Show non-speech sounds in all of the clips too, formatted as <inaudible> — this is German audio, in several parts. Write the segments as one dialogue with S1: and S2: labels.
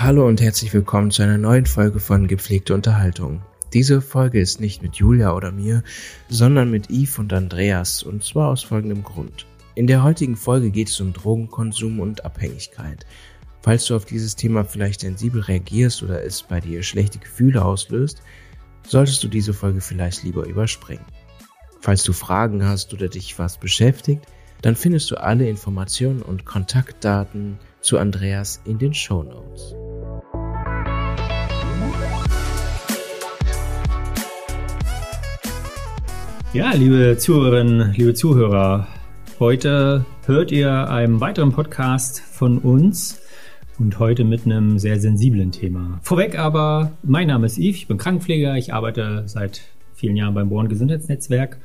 S1: Hallo und herzlich willkommen zu einer neuen Folge von Gepflegte Unterhaltung. Diese Folge ist nicht mit Julia oder mir, sondern mit Yves und Andreas und zwar aus folgendem Grund. In der heutigen Folge geht es um Drogenkonsum und Abhängigkeit. Falls du auf dieses Thema vielleicht sensibel reagierst oder es bei dir schlechte Gefühle auslöst, solltest du diese Folge vielleicht lieber überspringen. Falls du Fragen hast oder dich was beschäftigt, dann findest du alle Informationen und Kontaktdaten zu Andreas in den Show Notes.
S2: Ja, liebe Zuhörerinnen, liebe Zuhörer, heute hört ihr einen weiteren Podcast von uns und heute mit einem sehr sensiblen Thema. Vorweg aber, mein Name ist Yves, ich bin Krankenpfleger, ich arbeite seit vielen Jahren beim Born Gesundheitsnetzwerk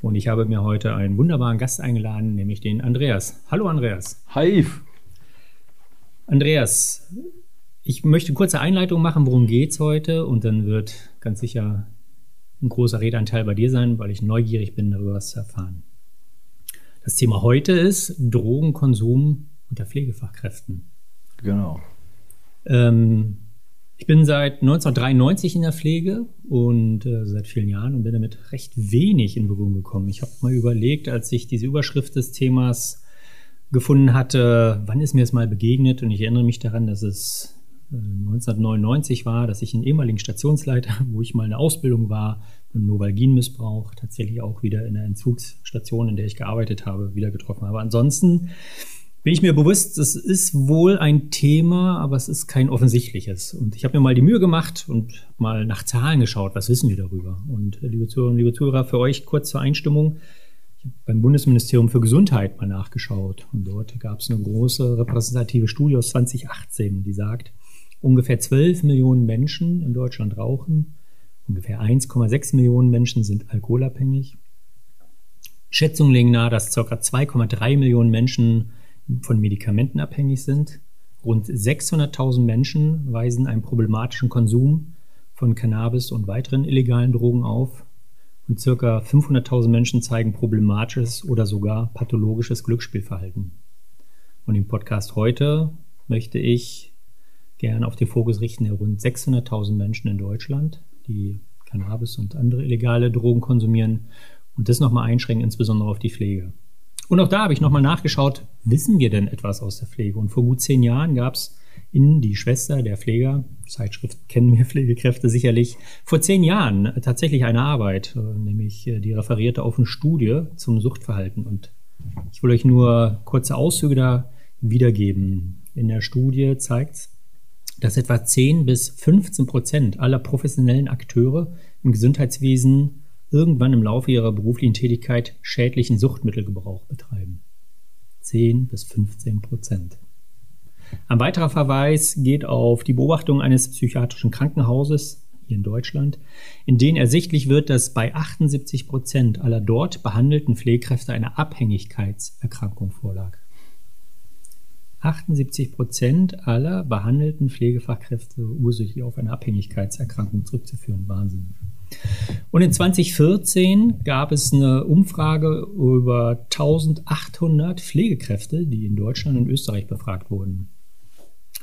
S2: und ich habe mir heute einen wunderbaren Gast eingeladen, nämlich den Andreas. Hallo Andreas.
S3: Hi Yves.
S2: Andreas, ich möchte eine kurze Einleitung machen, worum geht's heute und dann wird ganz sicher ein großer Redeanteil bei dir sein, weil ich neugierig bin, darüber was zu erfahren. Das Thema heute ist Drogenkonsum unter Pflegefachkräften.
S3: Genau.
S2: Ähm, ich bin seit 1993 in der Pflege und äh, seit vielen Jahren und bin damit recht wenig in Berührung gekommen. Ich habe mal überlegt, als ich diese Überschrift des Themas gefunden hatte, wann ist mir das mal begegnet und ich erinnere mich daran, dass es 1999 war, dass ich einen ehemaligen Stationsleiter, <laughs> wo ich mal eine Ausbildung war, und Novalgin-Missbrauch tatsächlich auch wieder in der Entzugsstation, in der ich gearbeitet habe, wieder getroffen habe. Ansonsten bin ich mir bewusst, es ist wohl ein Thema, aber es ist kein offensichtliches. Und ich habe mir mal die Mühe gemacht und mal nach Zahlen geschaut, was wissen wir darüber. Und äh, liebe Zuhörerinnen, liebe Zuhörer, für euch kurz zur Einstimmung. Ich habe beim Bundesministerium für Gesundheit mal nachgeschaut und dort gab es eine große repräsentative Studie aus 2018, die sagt, Ungefähr 12 Millionen Menschen in Deutschland rauchen. Ungefähr 1,6 Millionen Menschen sind alkoholabhängig. Schätzungen legen nahe, dass ca. 2,3 Millionen Menschen von Medikamenten abhängig sind. Rund 600.000 Menschen weisen einen problematischen Konsum von Cannabis und weiteren illegalen Drogen auf. Und ca. 500.000 Menschen zeigen problematisches oder sogar pathologisches Glücksspielverhalten. Und im Podcast heute möchte ich gerne auf den Fokus richten der rund 600.000 Menschen in Deutschland, die Cannabis und andere illegale Drogen konsumieren und das nochmal einschränken, insbesondere auf die Pflege. Und auch da habe ich nochmal nachgeschaut, wissen wir denn etwas aus der Pflege? Und vor gut zehn Jahren gab es in die Schwester der Pfleger, Zeitschrift kennen wir Pflegekräfte sicherlich, vor zehn Jahren tatsächlich eine Arbeit, äh, nämlich äh, die referierte auf eine Studie zum Suchtverhalten. Und ich will euch nur kurze Auszüge da wiedergeben. In der Studie zeigt dass etwa 10 bis 15 Prozent aller professionellen Akteure im Gesundheitswesen irgendwann im Laufe ihrer beruflichen Tätigkeit schädlichen Suchtmittelgebrauch betreiben. 10 bis 15 Prozent. Ein weiterer Verweis geht auf die Beobachtung eines psychiatrischen Krankenhauses hier in Deutschland, in denen ersichtlich wird, dass bei 78 Prozent aller dort behandelten Pflegekräfte eine Abhängigkeitserkrankung vorlag. 78 Prozent aller behandelten Pflegefachkräfte ursächlich auf eine Abhängigkeitserkrankung zurückzuführen. Wahnsinn. Und in 2014 gab es eine Umfrage über 1800 Pflegekräfte, die in Deutschland und Österreich befragt wurden.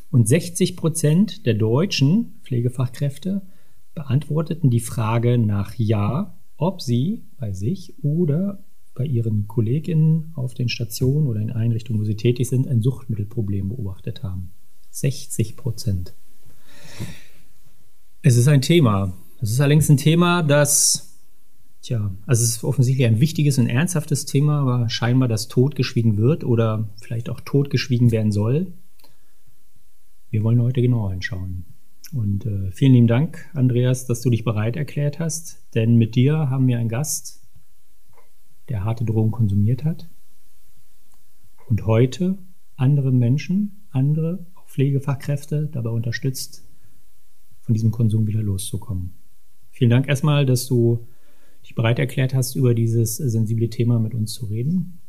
S2: Und 60 Prozent der deutschen Pflegefachkräfte beantworteten die Frage nach Ja, ob sie bei sich oder bei ihren Kolleginnen auf den Stationen oder in Einrichtungen, wo sie tätig sind, ein Suchtmittelproblem beobachtet haben. 60 Prozent. Es ist ein Thema. Es ist allerdings ein Thema, das, tja, also es ist offensichtlich ein wichtiges und ernsthaftes Thema, aber scheinbar das totgeschwiegen wird oder vielleicht auch totgeschwiegen werden soll. Wir wollen heute genauer hinschauen. Und äh, vielen lieben Dank, Andreas, dass du dich bereit erklärt hast, denn mit dir haben wir einen Gast, der harte Drogen konsumiert hat und heute andere Menschen, andere auch Pflegefachkräfte dabei unterstützt, von diesem Konsum wieder loszukommen. Vielen Dank erstmal, dass du dich bereit erklärt hast, über dieses sensible Thema mit uns zu reden.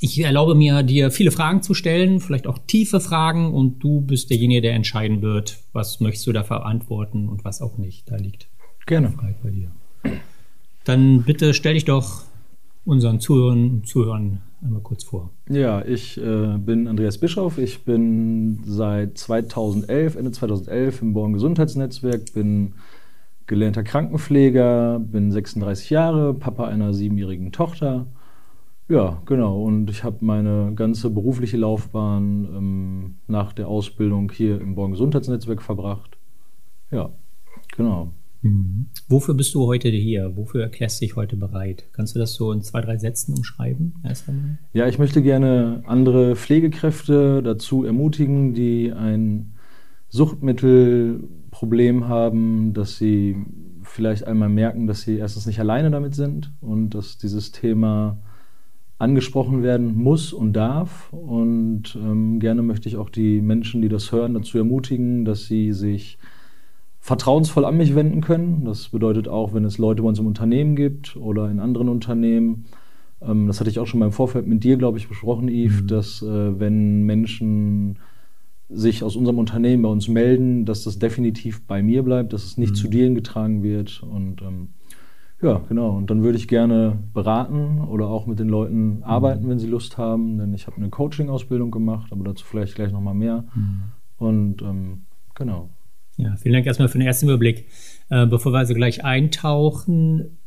S2: Ich erlaube mir, dir viele Fragen zu stellen, vielleicht auch tiefe Fragen, und du bist derjenige, der entscheiden wird, was möchtest du da verantworten und was auch nicht. Da liegt
S3: Gerne.
S2: die bei dir. Dann bitte stell dich doch unseren Zuhörern und Zuhörern einmal kurz vor.
S3: Ja, ich äh, bin Andreas Bischoff. Ich bin seit 2011, Ende 2011 im Born Gesundheitsnetzwerk, bin gelernter Krankenpfleger, bin 36 Jahre, Papa einer siebenjährigen Tochter. Ja, genau. Und ich habe meine ganze berufliche Laufbahn ähm, nach der Ausbildung hier im Born Gesundheitsnetzwerk verbracht. Ja, genau.
S2: Mhm. Wofür bist du heute hier? Wofür erklärst du dich heute bereit? Kannst du das so in zwei, drei Sätzen umschreiben? Erst einmal?
S3: Ja, ich möchte gerne andere Pflegekräfte dazu ermutigen, die ein Suchtmittelproblem haben, dass sie vielleicht einmal merken, dass sie erstens nicht alleine damit sind und dass dieses Thema angesprochen werden muss und darf. Und ähm, gerne möchte ich auch die Menschen, die das hören, dazu ermutigen, dass sie sich vertrauensvoll an mich wenden können. Das bedeutet auch, wenn es Leute bei uns im Unternehmen gibt oder in anderen Unternehmen. Ähm, das hatte ich auch schon beim Vorfeld mit dir, glaube ich, besprochen, Yves, mhm. dass äh, wenn Menschen sich aus unserem Unternehmen bei uns melden, dass das definitiv bei mir bleibt, dass es nicht mhm. zu dir getragen wird. Und ähm, ja, genau. Und dann würde ich gerne beraten oder auch mit den Leuten arbeiten, mhm. wenn sie Lust haben. Denn ich habe eine Coaching-Ausbildung gemacht, aber dazu vielleicht gleich nochmal mehr. Mhm. Und ähm, genau.
S2: Ja, vielen Dank erstmal für den ersten Überblick. Äh, bevor wir also gleich eintauchen,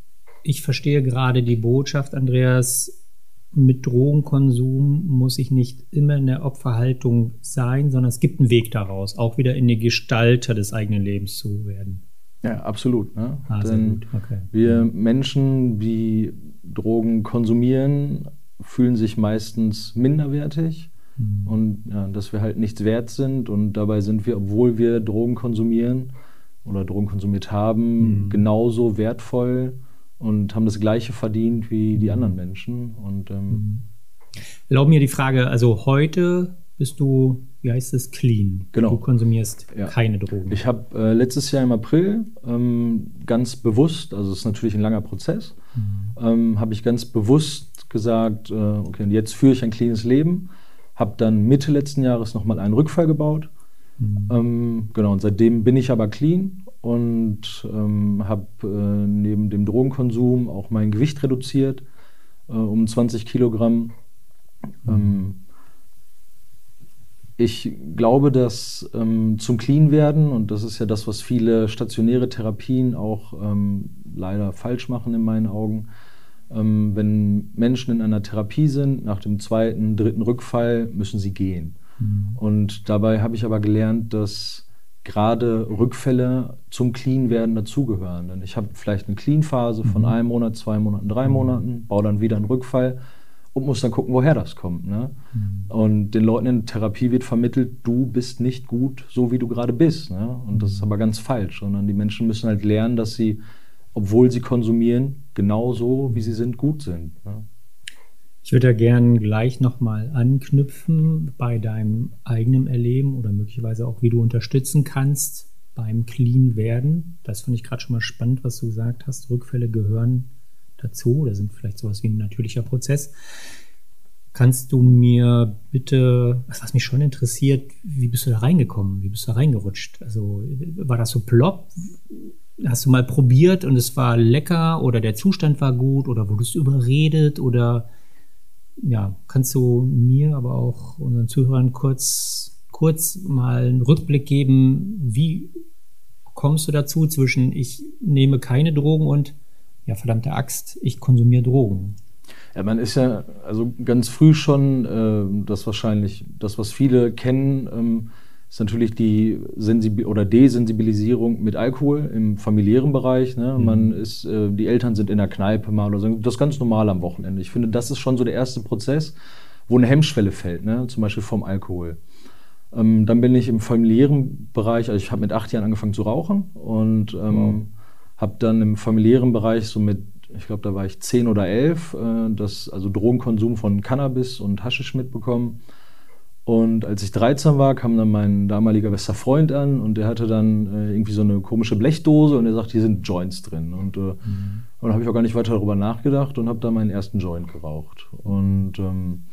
S2: ich verstehe gerade die Botschaft, Andreas, mit Drogenkonsum muss ich nicht immer in der Opferhaltung sein, sondern es gibt einen Weg daraus, auch wieder in die Gestalter des eigenen Lebens zu werden.
S3: Ja, absolut. Ne? Ah, Denn okay. wir Menschen, die Drogen konsumieren, fühlen sich meistens minderwertig Mhm. Und ja, dass wir halt nichts wert sind und dabei sind wir, obwohl wir Drogen konsumieren oder Drogen konsumiert haben, mhm. genauso wertvoll und haben das Gleiche verdient wie die anderen Menschen. Und ähm, mhm.
S2: Erlaub mir die Frage, also heute bist du, wie heißt es, clean.
S3: Genau.
S2: Du konsumierst ja. keine Drogen.
S3: Ich habe äh, letztes Jahr im April ähm, ganz bewusst, also es ist natürlich ein langer Prozess, mhm. ähm, habe ich ganz bewusst gesagt, äh, okay, und jetzt führe ich ein cleanes Leben habe dann Mitte letzten Jahres nochmal einen Rückfall gebaut. Mhm. Ähm, genau, und seitdem bin ich aber clean und ähm, habe äh, neben dem Drogenkonsum auch mein Gewicht reduziert äh, um 20 Kilogramm. Mhm. Ähm, ich glaube, dass ähm, zum Clean werden, und das ist ja das, was viele stationäre Therapien auch ähm, leider falsch machen in meinen Augen, ähm, wenn Menschen in einer Therapie sind, nach dem zweiten, dritten Rückfall müssen sie gehen. Mhm. Und dabei habe ich aber gelernt, dass gerade Rückfälle zum Clean-Werden dazugehören. Denn ich habe vielleicht eine Clean-Phase von mhm. einem Monat, zwei Monaten, drei mhm. Monaten, baue dann wieder einen Rückfall und muss dann gucken, woher das kommt. Ne? Mhm. Und den Leuten in Therapie wird vermittelt, du bist nicht gut, so wie du gerade bist. Ne? Und das ist mhm. aber ganz falsch, sondern die Menschen müssen halt lernen, dass sie obwohl sie konsumieren, genauso wie sie sind, gut sind. Ne?
S2: Ich würde da gerne gleich nochmal anknüpfen bei deinem eigenen Erleben oder möglicherweise auch, wie du unterstützen kannst beim Clean werden. Das finde ich gerade schon mal spannend, was du gesagt hast. Rückfälle gehören dazu oder sind vielleicht sowas wie ein natürlicher Prozess. Kannst du mir bitte, was mich schon interessiert, wie bist du da reingekommen? Wie bist du da reingerutscht? Also war das so plopp? Hast du mal probiert und es war lecker oder der Zustand war gut oder wurdest überredet oder ja, kannst du mir, aber auch unseren Zuhörern kurz, kurz mal einen Rückblick geben, wie kommst du dazu zwischen ich nehme keine Drogen und ja, verdammte Axt, ich konsumiere Drogen?
S3: Ja, man ist ja also ganz früh schon äh, das wahrscheinlich, das, was viele kennen, ähm, ist natürlich die Sensibil oder Desensibilisierung mit Alkohol im familiären Bereich. Ne? Mhm. Man ist, äh, die Eltern sind in der Kneipe mal oder so. Das ist ganz normal am Wochenende. Ich finde, das ist schon so der erste Prozess, wo eine Hemmschwelle fällt, ne? zum Beispiel vom Alkohol. Ähm, dann bin ich im familiären Bereich, also ich habe mit acht Jahren angefangen zu rauchen und ähm, wow. habe dann im familiären Bereich so mit, ich glaube, da war ich zehn oder elf, äh, das, also Drogenkonsum von Cannabis und Haschisch mitbekommen. Und als ich 13 war, kam dann mein damaliger bester Freund an und der hatte dann äh, irgendwie so eine komische Blechdose und er sagt, hier sind Joints drin. Und, äh, mhm. dann habe ich auch gar nicht weiter darüber nachgedacht und habe dann meinen ersten Joint geraucht. Und ähm,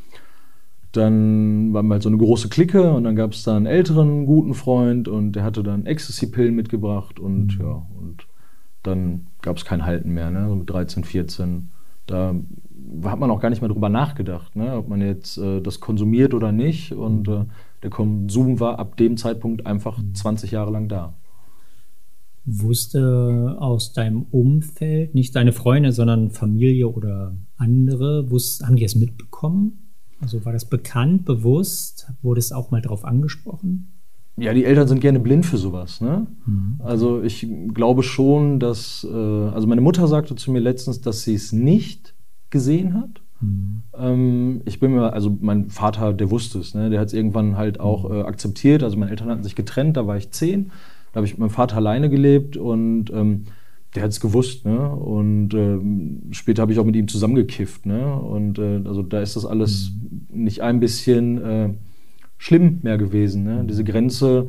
S3: dann war halt so eine große Clique und dann gab es da einen älteren guten Freund und der hatte dann Ecstasy-Pillen mitgebracht und mhm. ja, und dann gab es kein Halten mehr, ne? so mit 13, 14. Da hat man auch gar nicht mehr drüber nachgedacht, ne? ob man jetzt äh, das konsumiert oder nicht. Und äh, der Konsum war ab dem Zeitpunkt einfach 20 Jahre lang da.
S2: Wusste aus deinem Umfeld, nicht deine Freunde, sondern Familie oder andere, wusste, haben die es mitbekommen? Also war das bekannt, bewusst? Wurde es auch mal darauf angesprochen?
S3: Ja, die Eltern sind gerne blind für sowas. Ne? Mhm. Also ich glaube schon, dass, äh, also meine Mutter sagte zu mir letztens, dass sie es nicht gesehen hat. Mhm. Ähm, ich bin mir, also mein Vater, der wusste es, ne? der hat es irgendwann halt auch mhm. äh, akzeptiert. Also meine Eltern hatten sich getrennt, da war ich zehn. Da habe ich mit meinem Vater alleine gelebt und ähm, der hat es gewusst, ne? Und ähm, später habe ich auch mit ihm zusammengekifft, ne? Und äh, also da ist das alles mhm. nicht ein bisschen äh, schlimm mehr gewesen. Ne? Diese Grenze,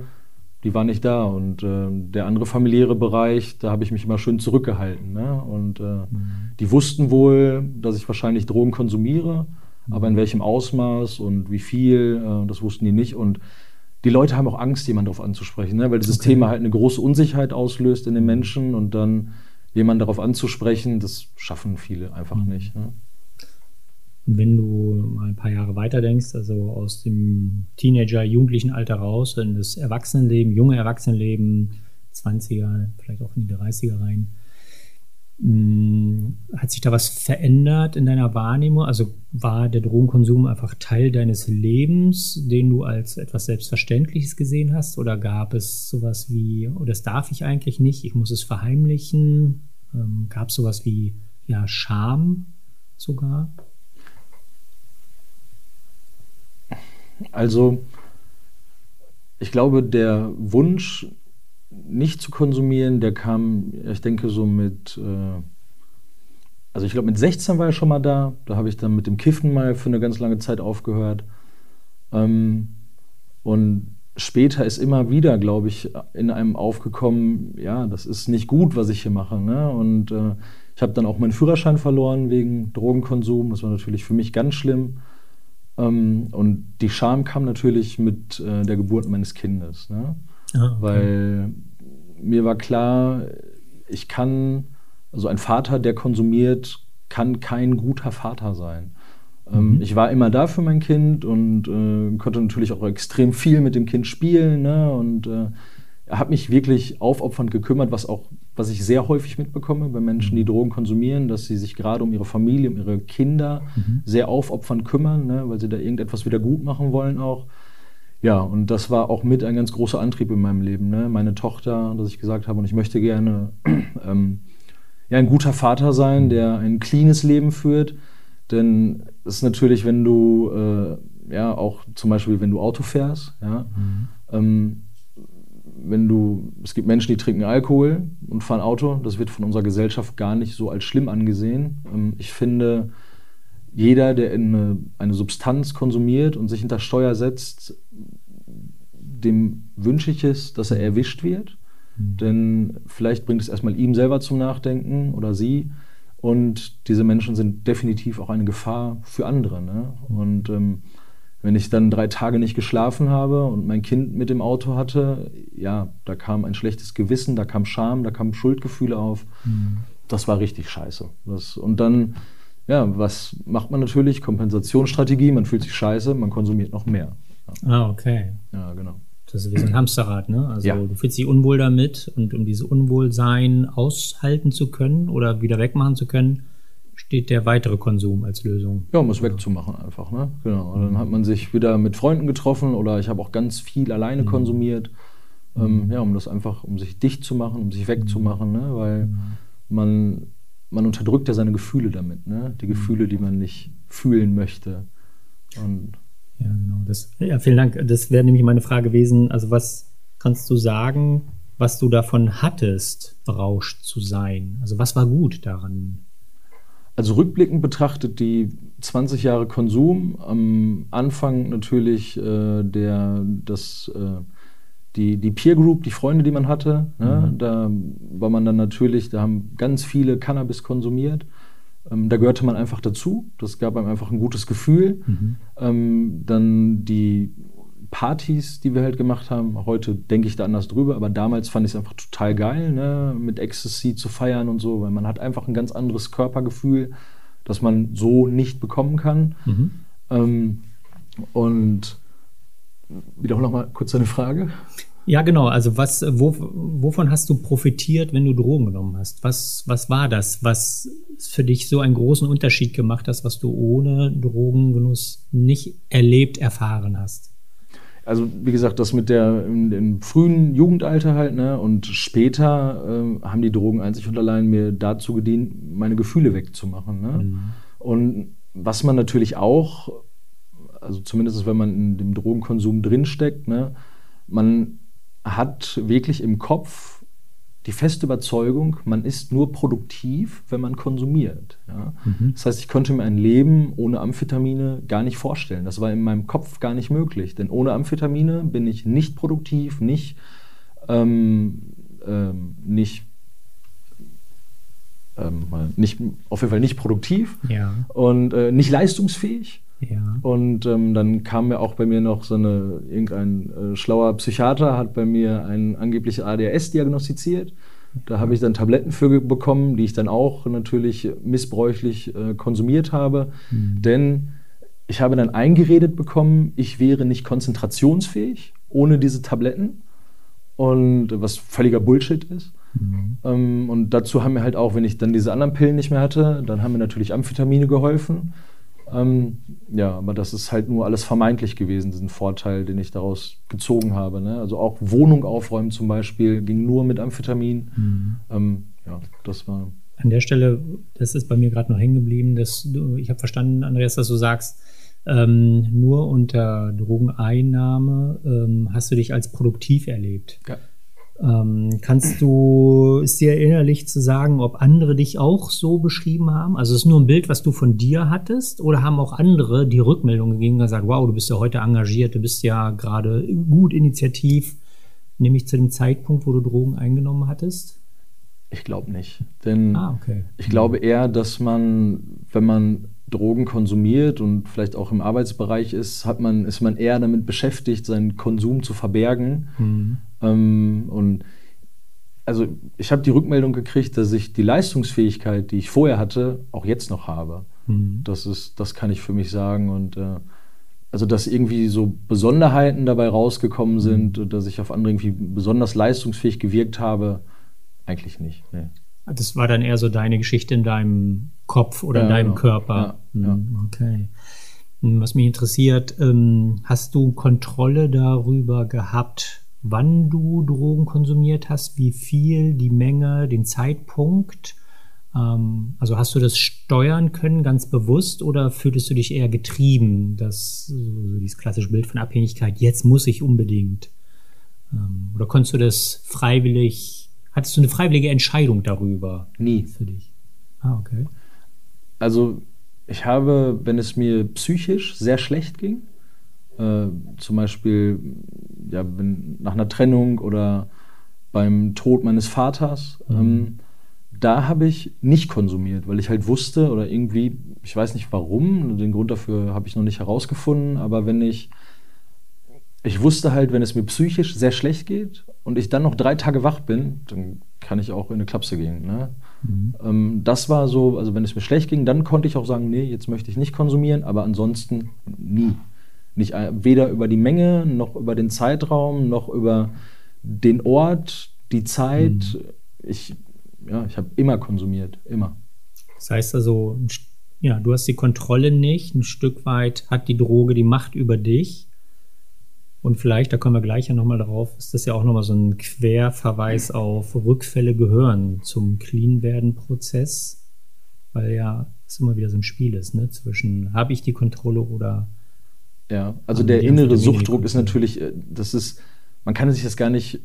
S3: die war nicht da. Und äh, der andere familiäre Bereich, da habe ich mich immer schön zurückgehalten. Ne? Und äh, mhm. die wussten wohl, dass ich wahrscheinlich Drogen konsumiere, mhm. aber in welchem Ausmaß und wie viel, äh, das wussten die nicht. Und die Leute haben auch Angst, jemanden darauf anzusprechen, ne? weil dieses okay. Thema halt eine große Unsicherheit auslöst in den Menschen und dann jemanden darauf anzusprechen, das schaffen viele einfach mhm. nicht. Ne?
S2: Wenn du mal ein paar Jahre weiter denkst, also aus dem Teenager, jugendlichen Alter raus in das Erwachsenenleben, junge Erwachsenenleben, 20er, vielleicht auch in die 30er rein, hm, hat sich da was verändert in deiner Wahrnehmung? Also war der Drogenkonsum einfach Teil deines Lebens, den du als etwas Selbstverständliches gesehen hast? Oder gab es sowas wie, oh, das darf ich eigentlich nicht, ich muss es verheimlichen? Ähm, gab es sowas wie ja, Scham sogar?
S3: Also ich glaube, der Wunsch, nicht zu konsumieren, der kam, ich denke, so mit, äh, also ich glaube, mit 16 war er schon mal da. Da habe ich dann mit dem Kiffen mal für eine ganz lange Zeit aufgehört. Ähm, und später ist immer wieder, glaube ich, in einem aufgekommen, ja, das ist nicht gut, was ich hier mache. Ne? Und äh, ich habe dann auch meinen Führerschein verloren wegen Drogenkonsum. Das war natürlich für mich ganz schlimm. Ähm, und die Scham kam natürlich mit äh, der Geburt meines Kindes. Ne? Ah, okay. Weil mir war klar, ich kann, also ein Vater, der konsumiert, kann kein guter Vater sein. Ähm, mhm. Ich war immer da für mein Kind und äh, konnte natürlich auch extrem viel mit dem Kind spielen. Ne? Und äh, habe mich wirklich aufopfernd gekümmert, was auch, was ich sehr häufig mitbekomme bei Menschen, die mhm. Drogen konsumieren, dass sie sich gerade um ihre Familie, um ihre Kinder mhm. sehr aufopfernd kümmern, ne, weil sie da irgendetwas wieder gut machen wollen auch. Ja, und das war auch mit ein ganz großer Antrieb in meinem Leben. Ne? Meine Tochter, dass ich gesagt habe, und ich möchte gerne <clears throat> ähm, ja, ein guter Vater sein, der ein cleanes Leben führt. Denn es ist natürlich, wenn du, äh, ja, auch zum Beispiel, wenn du Auto fährst, ja, mhm. ähm, wenn du, es gibt Menschen, die trinken Alkohol und fahren Auto, das wird von unserer Gesellschaft gar nicht so als schlimm angesehen. Ähm, ich finde, jeder, der eine, eine Substanz konsumiert und sich hinter Steuer setzt, dem wünsche ich es, dass er erwischt wird. Mhm. Denn vielleicht bringt es erstmal ihm selber zum Nachdenken oder sie. Und diese Menschen sind definitiv auch eine Gefahr für andere. Ne? Und ähm, wenn ich dann drei Tage nicht geschlafen habe und mein Kind mit dem Auto hatte, ja, da kam ein schlechtes Gewissen, da kam Scham, da kamen Schuldgefühle auf. Mhm. Das war richtig scheiße. Das, und dann, ja, was macht man natürlich? Kompensationsstrategie, man fühlt sich scheiße, man konsumiert noch mehr.
S2: Ja. Ah, okay.
S3: Ja, genau.
S2: Das ist wie so ein Hamsterrad, ne? Also ja. du fühlst dich unwohl damit und um dieses Unwohlsein aushalten zu können oder wieder wegmachen zu können, steht der weitere Konsum als Lösung.
S3: Ja, um es wegzumachen einfach. Ne? Genau. Und dann hat man sich wieder mit Freunden getroffen oder ich habe auch ganz viel alleine mhm. konsumiert. Ähm, mhm. ja, um das einfach, um sich dicht zu machen, um sich wegzumachen, ne? weil man, man unterdrückt ja seine Gefühle damit, ne? die Gefühle, die man nicht fühlen möchte. Und
S2: ja, genau. Das, ja, vielen Dank. Das wäre nämlich meine Frage gewesen. Also, was kannst du sagen, was du davon hattest, berauscht zu sein? Also, was war gut daran?
S3: Also rückblickend betrachtet die 20 Jahre Konsum, am Anfang natürlich äh, der, das, äh, die, die Peer Group, die Freunde, die man hatte. Ne? Mhm. Da war man dann natürlich, da haben ganz viele Cannabis konsumiert. Ähm, da gehörte man einfach dazu. Das gab einem einfach ein gutes Gefühl. Mhm. Ähm, dann die Partys, die wir halt gemacht haben. Heute denke ich da anders drüber, aber damals fand ich es einfach total geil, ne? mit Ecstasy zu feiern und so, weil man hat einfach ein ganz anderes Körpergefühl. das man so nicht bekommen kann. Mhm. Ähm, und wiederhole noch mal kurz deine Frage.
S2: Ja, genau. Also was, wo, wovon hast du profitiert, wenn du Drogen genommen hast? Was, was war das, was für dich so einen großen Unterschied gemacht hat, was du ohne Drogengenuss nicht erlebt, erfahren hast?
S3: Also wie gesagt, das mit der im, im frühen Jugendalter halt, ne, und später äh, haben die Drogen einzig und allein mir dazu gedient, meine Gefühle wegzumachen. Ne? Mhm. Und was man natürlich auch, also zumindest wenn man in dem Drogenkonsum drinsteckt, ne, man hat wirklich im Kopf die feste Überzeugung, man ist nur produktiv, wenn man konsumiert. Ja? Mhm. Das heißt, ich konnte mir ein Leben ohne Amphetamine gar nicht vorstellen. Das war in meinem Kopf gar nicht möglich. Denn ohne Amphetamine bin ich nicht produktiv, nicht, ähm, ähm, nicht, ähm, nicht, auf jeden Fall nicht produktiv
S2: ja.
S3: und äh, nicht leistungsfähig.
S2: Ja.
S3: Und ähm, dann kam mir auch bei mir noch so eine, irgendein äh, schlauer Psychiater hat bei mir ein angebliche ADHS diagnostiziert. Da habe ich dann Tabletten für bekommen, die ich dann auch natürlich missbräuchlich äh, konsumiert habe. Mhm. Denn ich habe dann eingeredet bekommen, ich wäre nicht konzentrationsfähig ohne diese Tabletten. Und was völliger Bullshit ist. Mhm. Ähm, und dazu haben mir halt auch, wenn ich dann diese anderen Pillen nicht mehr hatte, dann haben mir natürlich Amphetamine geholfen. Ähm, ja, aber das ist halt nur alles vermeintlich gewesen, diesen Vorteil, den ich daraus gezogen habe. Ne? Also auch Wohnung aufräumen zum Beispiel ging nur mit Amphetamin. Mhm. Ähm, ja, das war.
S2: An der Stelle, das ist bei mir gerade noch hängen geblieben, dass du, ich habe verstanden, Andreas, dass du sagst, ähm, nur unter Drogeneinnahme ähm, hast du dich als produktiv erlebt.
S3: Ja.
S2: Ähm, kannst du, ist dir erinnerlich zu sagen, ob andere dich auch so beschrieben haben? Also ist es nur ein Bild, was du von dir hattest? Oder haben auch andere die Rückmeldung gegeben und gesagt, wow, du bist ja heute engagiert, du bist ja gerade gut initiativ, nämlich zu dem Zeitpunkt, wo du Drogen eingenommen hattest?
S3: Ich glaube nicht. Denn
S2: ah, okay.
S3: ich glaube eher, dass man, wenn man Drogen konsumiert und vielleicht auch im Arbeitsbereich ist, hat man, ist man eher damit beschäftigt, seinen Konsum zu verbergen. Mhm. Ähm, und also ich habe die Rückmeldung gekriegt, dass ich die Leistungsfähigkeit, die ich vorher hatte, auch jetzt noch habe. Mhm. Das ist, das kann ich für mich sagen. Und äh, also dass irgendwie so Besonderheiten dabei rausgekommen sind, mhm. dass ich auf andere irgendwie besonders leistungsfähig gewirkt habe, eigentlich nicht. Nee.
S2: Das war dann eher so deine Geschichte in deinem Kopf oder ja, in deinem
S3: genau.
S2: Körper.
S3: Ja, ja.
S2: Hm, okay. Hm, was mich interessiert, ähm, hast du Kontrolle darüber gehabt, wann du Drogen konsumiert hast, wie viel, die Menge, den Zeitpunkt? Ähm, also hast du das steuern können, ganz bewusst, oder fühltest du dich eher getrieben, dass so dieses klassische Bild von Abhängigkeit, jetzt muss ich unbedingt? Oder konntest du das freiwillig Hattest du eine freiwillige Entscheidung darüber?
S3: Nie.
S2: Für dich? Ah, okay.
S3: Also, ich habe, wenn es mir psychisch sehr schlecht ging, äh, zum Beispiel ja, wenn, nach einer Trennung oder beim Tod meines Vaters, mhm. ähm, da habe ich nicht konsumiert, weil ich halt wusste oder irgendwie, ich weiß nicht warum, den Grund dafür habe ich noch nicht herausgefunden, aber wenn ich ich wusste halt, wenn es mir psychisch sehr schlecht geht und ich dann noch drei Tage wach bin, dann kann ich auch in eine Klapse gehen. Ne? Mhm. Ähm, das war so, also wenn es mir schlecht ging, dann konnte ich auch sagen, nee, jetzt möchte ich nicht konsumieren, aber ansonsten nie. Nicht, äh, weder über die Menge, noch über den Zeitraum, noch über den Ort, die Zeit. Mhm. Ich, ja, ich habe immer konsumiert, immer.
S2: Das heißt also, ja, du hast die Kontrolle nicht. Ein Stück weit hat die Droge die Macht über dich. Und vielleicht, da kommen wir gleich ja nochmal drauf, ist das ja auch nochmal so ein Querverweis auf Rückfälle gehören zum Clean-Werden-Prozess, weil ja es immer wieder so ein Spiel ist, ne? zwischen habe ich die Kontrolle oder.
S3: Ja, also der innere Suchtdruck ist natürlich, äh, das ist, man kann sich das gar nicht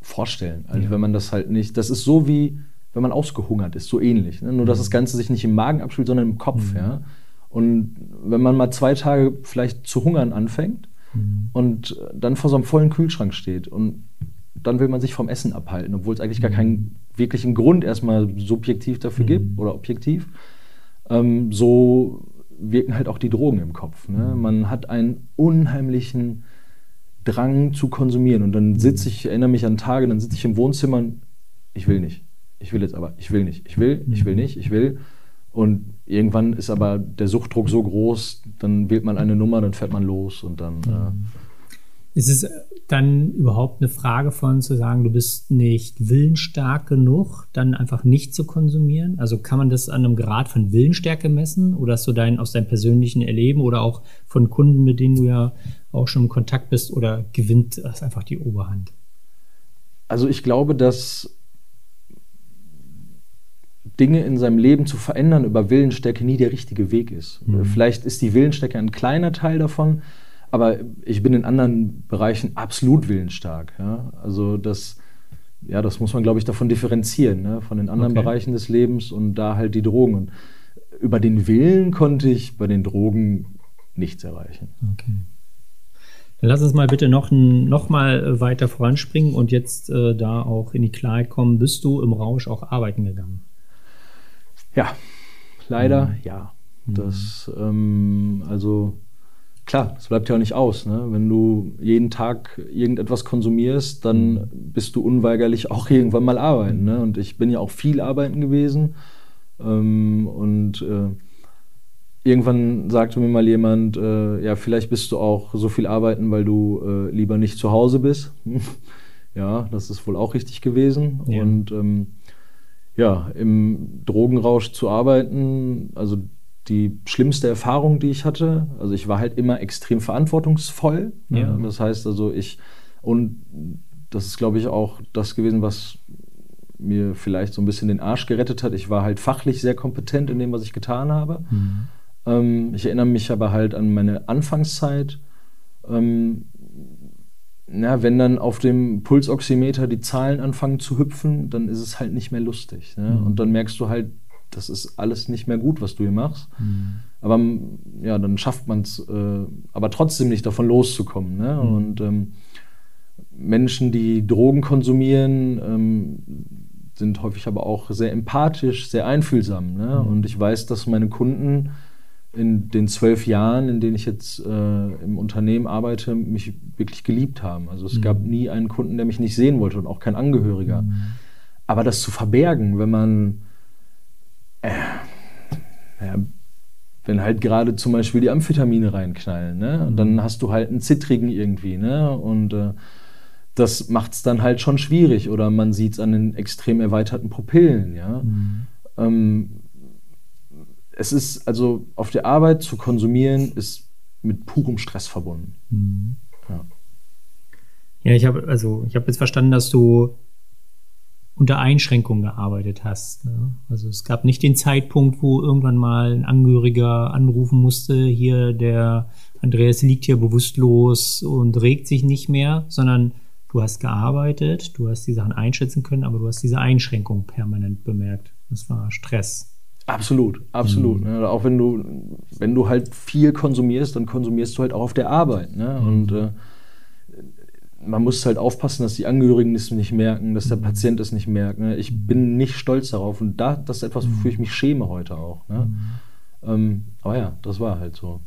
S3: vorstellen, also ja. wenn man das halt nicht, das ist so wie, wenn man ausgehungert ist, so ähnlich. Ne? Nur, dass mhm. das Ganze sich nicht im Magen abspielt, sondern im Kopf. Mhm. Ja? Und wenn man mal zwei Tage vielleicht zu hungern anfängt, mhm. und dann vor so einem vollen Kühlschrank steht und dann will man sich vom Essen abhalten, obwohl es eigentlich gar keinen mhm. wirklichen Grund erstmal subjektiv dafür mhm. gibt oder objektiv. Ähm, so wirken halt auch die Drogen im Kopf. Ne? Mhm. Man hat einen unheimlichen Drang zu konsumieren und dann sitze ich, ich erinnere mich an Tage, dann sitze ich im Wohnzimmer und ich will nicht. Ich will jetzt aber, ich will nicht, ich will, ich will nicht, ich will. Und irgendwann ist aber der Suchtdruck so groß, dann wählt man eine Nummer, dann fährt man los und dann. Äh,
S2: mhm. Ist es dann überhaupt eine Frage von zu sagen, du bist nicht willensstark genug, dann einfach nicht zu konsumieren? Also kann man das an einem Grad von Willensstärke messen oder hast du dein, aus deinem persönlichen Erleben oder auch von Kunden, mit denen du ja auch schon im Kontakt bist oder gewinnt das einfach die Oberhand?
S3: Also ich glaube, dass Dinge in seinem Leben zu verändern über Willensstärke nie der richtige Weg ist. Mhm. Vielleicht ist die Willensstärke ein kleiner Teil davon, aber ich bin in anderen Bereichen absolut willensstark. Ja? Also das, ja, das muss man, glaube ich, davon differenzieren, ne? von den anderen okay. Bereichen des Lebens und da halt die Drogen. Und über den Willen konnte ich bei den Drogen nichts erreichen.
S2: Okay. Dann lass uns mal bitte noch, noch mal weiter voranspringen und jetzt äh, da auch in die Klarheit kommen. Bist du im Rausch auch arbeiten gegangen?
S3: Ja, leider mhm. ja. Das, ähm, also klar, das bleibt ja auch nicht aus. Ne? Wenn du jeden Tag irgendetwas konsumierst, dann mhm. bist du unweigerlich auch irgendwann mal arbeiten. Ne? Und ich bin ja auch viel arbeiten gewesen. Ähm, und äh, irgendwann sagte mir mal jemand, äh, ja, vielleicht bist du auch so viel arbeiten, weil du äh, lieber nicht zu Hause bist. <laughs> ja, das ist wohl auch richtig gewesen. Ja. Und ähm, ja, im Drogenrausch zu arbeiten, also die schlimmste Erfahrung, die ich hatte. Also ich war halt immer extrem verantwortungsvoll. Ne? Ja. Das heißt also ich, und das ist glaube ich auch das gewesen, was mir vielleicht so ein bisschen den Arsch gerettet hat. Ich war halt fachlich sehr kompetent in dem, was ich getan habe. Mhm. Ähm, ich erinnere mich aber halt an meine Anfangszeit. Ähm, na, wenn dann auf dem Pulsoximeter die Zahlen anfangen zu hüpfen, dann ist es halt nicht mehr lustig. Ne? Mhm. Und dann merkst du halt, das ist alles nicht mehr gut, was du hier machst. Mhm. Aber ja, dann schafft man es, äh, aber trotzdem nicht davon loszukommen. Ne? Mhm. Und ähm, Menschen, die Drogen konsumieren, ähm, sind häufig aber auch sehr empathisch, sehr einfühlsam. Ne? Mhm. Und ich weiß, dass meine Kunden in den zwölf Jahren, in denen ich jetzt äh, im Unternehmen arbeite, mich wirklich geliebt haben. Also es mhm. gab nie einen Kunden, der mich nicht sehen wollte und auch kein Angehöriger. Mhm. Aber das zu verbergen, wenn man, äh, ja, wenn halt gerade zum Beispiel die Amphetamine reinknallen, ne? Und dann hast du halt einen Zittrigen irgendwie, ne? Und äh, das macht es dann halt schon schwierig. Oder man sieht es an den extrem erweiterten Pupillen, ja. Mhm. Ähm, es ist also auf der Arbeit zu konsumieren, ist mit purem Stress verbunden. Mhm.
S2: Ja. ja, ich habe also ich habe jetzt verstanden, dass du unter Einschränkungen gearbeitet hast. Ne? Also es gab nicht den Zeitpunkt, wo irgendwann mal ein Angehöriger anrufen musste, hier der Andreas liegt hier bewusstlos und regt sich nicht mehr, sondern du hast gearbeitet, du hast die Sachen einschätzen können, aber du hast diese Einschränkung permanent bemerkt. Das war Stress.
S3: Absolut, absolut. Mhm. Ne? Auch wenn du, wenn du halt viel konsumierst, dann konsumierst du halt auch auf der Arbeit. Ne? Mhm. Und äh, man muss halt aufpassen, dass die Angehörigen es nicht merken, dass der mhm. Patient es nicht merkt. Ne? Ich bin nicht stolz darauf. Und da, das ist etwas, wofür ich mich schäme heute auch. Ne? Ähm, aber ja, das war halt so.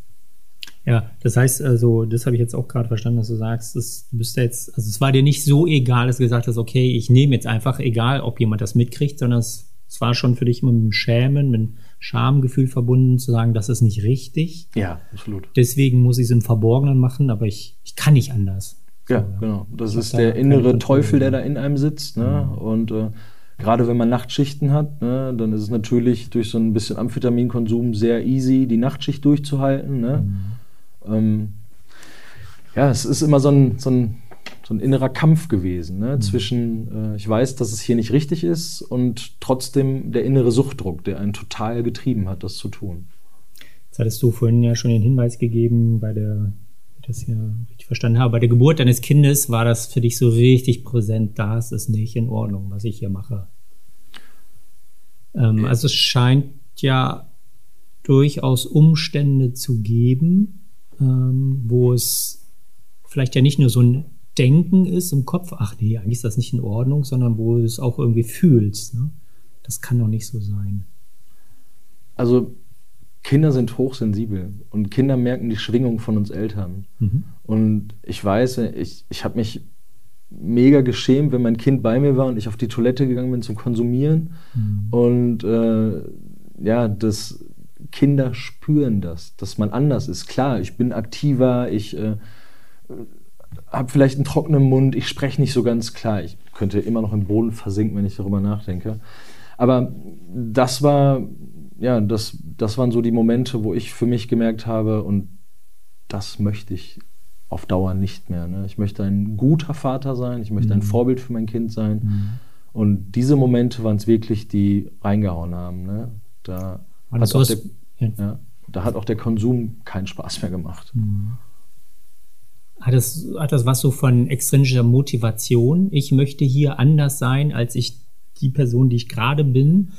S2: Ja, das heißt also, das habe ich jetzt auch gerade verstanden, dass du sagst, das, du bist jetzt, also es war dir nicht so egal, dass du gesagt hast, okay, ich nehme jetzt einfach, egal ob jemand das mitkriegt, sondern es es war schon für dich immer mit dem Schämen, mit dem Schamgefühl verbunden, zu sagen, das ist nicht richtig.
S3: Ja, absolut.
S2: Deswegen muss ich es im Verborgenen machen, aber ich, ich kann nicht anders.
S3: Ja, genau. Das ist der innere Teufel, der da in einem sitzt. Ne? Mhm. Und äh, gerade wenn man Nachtschichten hat, ne, dann ist es natürlich durch so ein bisschen Amphetaminkonsum sehr easy, die Nachtschicht durchzuhalten. Ne? Mhm. Ähm, ja, es ist immer so ein, so ein so ein innerer Kampf gewesen ne? Mhm. zwischen, äh, ich weiß, dass es hier nicht richtig ist und trotzdem der innere Suchtdruck, der einen total getrieben hat, das zu tun.
S2: Jetzt hattest du vorhin ja schon den Hinweis gegeben, bei der, das hier verstanden habe, bei der Geburt deines Kindes war das für dich so richtig präsent, das ist nicht in Ordnung, was ich hier mache. Ähm, also es scheint ja durchaus Umstände zu geben, ähm, wo es vielleicht ja nicht nur so ein Denken ist im Kopf, ach nee, eigentlich ist das nicht in Ordnung, sondern wo du es auch irgendwie fühlst. Ne? Das kann doch nicht so sein.
S3: Also Kinder sind hochsensibel und Kinder merken die Schwingung von uns Eltern. Mhm. Und ich weiß, ich, ich habe mich mega geschämt, wenn mein Kind bei mir war und ich auf die Toilette gegangen bin zum Konsumieren. Mhm. Und äh, ja, das Kinder spüren das, dass man anders ist. Klar, ich bin aktiver, ich äh, habe vielleicht einen trockenen Mund, ich spreche nicht so ganz klar. Ich könnte immer noch im Boden versinken, wenn ich darüber nachdenke. Aber das war, ja, das, das waren so die Momente, wo ich für mich gemerkt habe, und das möchte ich auf Dauer nicht mehr. Ne? Ich möchte ein guter Vater sein, ich möchte ein mhm. Vorbild für mein Kind sein. Mhm. Und diese Momente waren es wirklich, die reingehauen haben. Ne? Da, hat auch der, ja, da hat auch der Konsum keinen Spaß mehr gemacht. Mhm.
S2: Hat das, hat das was so von extrinsischer Motivation? Ich möchte hier anders sein, als ich die Person, die ich gerade bin,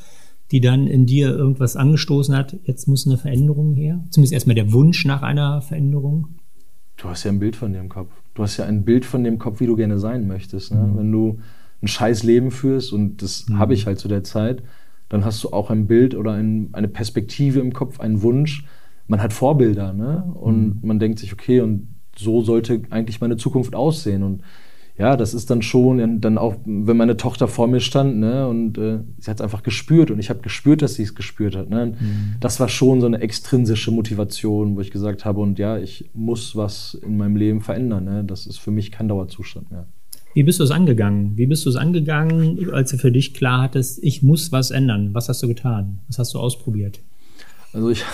S2: die dann in dir irgendwas angestoßen hat. Jetzt muss eine Veränderung her. Zumindest erstmal der Wunsch nach einer Veränderung.
S3: Du hast ja ein Bild von dir im Kopf. Du hast ja ein Bild von dem Kopf, wie du gerne sein möchtest. Ne? Mhm. Wenn du ein scheiß Leben führst, und das mhm. habe ich halt zu der Zeit, dann hast du auch ein Bild oder ein, eine Perspektive im Kopf, einen Wunsch. Man hat Vorbilder, ne? Und mhm. man denkt sich, okay, und so sollte eigentlich meine Zukunft aussehen. Und ja, das ist dann schon, dann auch, wenn meine Tochter vor mir stand, ne, und äh, sie hat es einfach gespürt und ich habe gespürt, dass sie es gespürt hat. Ne? Mhm. Das war schon so eine extrinsische Motivation, wo ich gesagt habe, und ja, ich muss was in meinem Leben verändern. Ne? Das ist für mich kein Dauerzustand mehr.
S2: Wie bist du es angegangen? Wie bist du es angegangen, als du für dich klar hattest, ich muss was ändern? Was hast du getan? Was hast du ausprobiert?
S3: Also ich,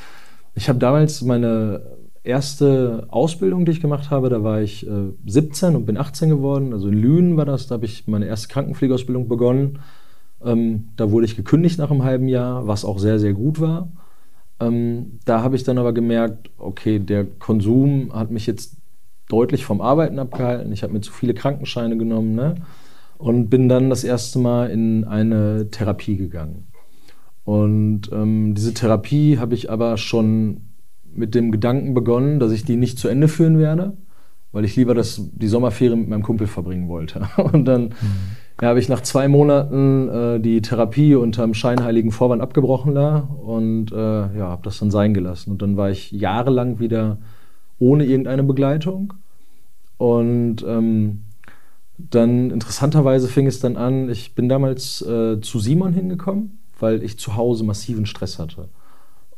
S3: <laughs> ich habe damals meine erste Ausbildung, die ich gemacht habe, da war ich äh, 17 und bin 18 geworden. Also in Lünen war das, da habe ich meine erste Krankenpflegeausbildung begonnen. Ähm, da wurde ich gekündigt nach einem halben Jahr, was auch sehr, sehr gut war. Ähm, da habe ich dann aber gemerkt, okay, der Konsum hat mich jetzt deutlich vom Arbeiten abgehalten. Ich habe mir zu viele Krankenscheine genommen ne? und bin dann das erste Mal in eine Therapie gegangen. Und ähm, diese Therapie habe ich aber schon mit dem Gedanken begonnen, dass ich die nicht zu Ende führen werde, weil ich lieber das, die Sommerferien mit meinem Kumpel verbringen wollte. <laughs> Und dann mhm. ja, habe ich nach zwei Monaten äh, die Therapie unter dem scheinheiligen Vorwand abgebrochen da und äh, ja, habe das dann sein gelassen. Und dann war ich jahrelang wieder ohne irgendeine Begleitung. Und ähm, dann interessanterweise fing es dann an, ich bin damals äh, zu Simon hingekommen, weil ich zu Hause massiven Stress hatte.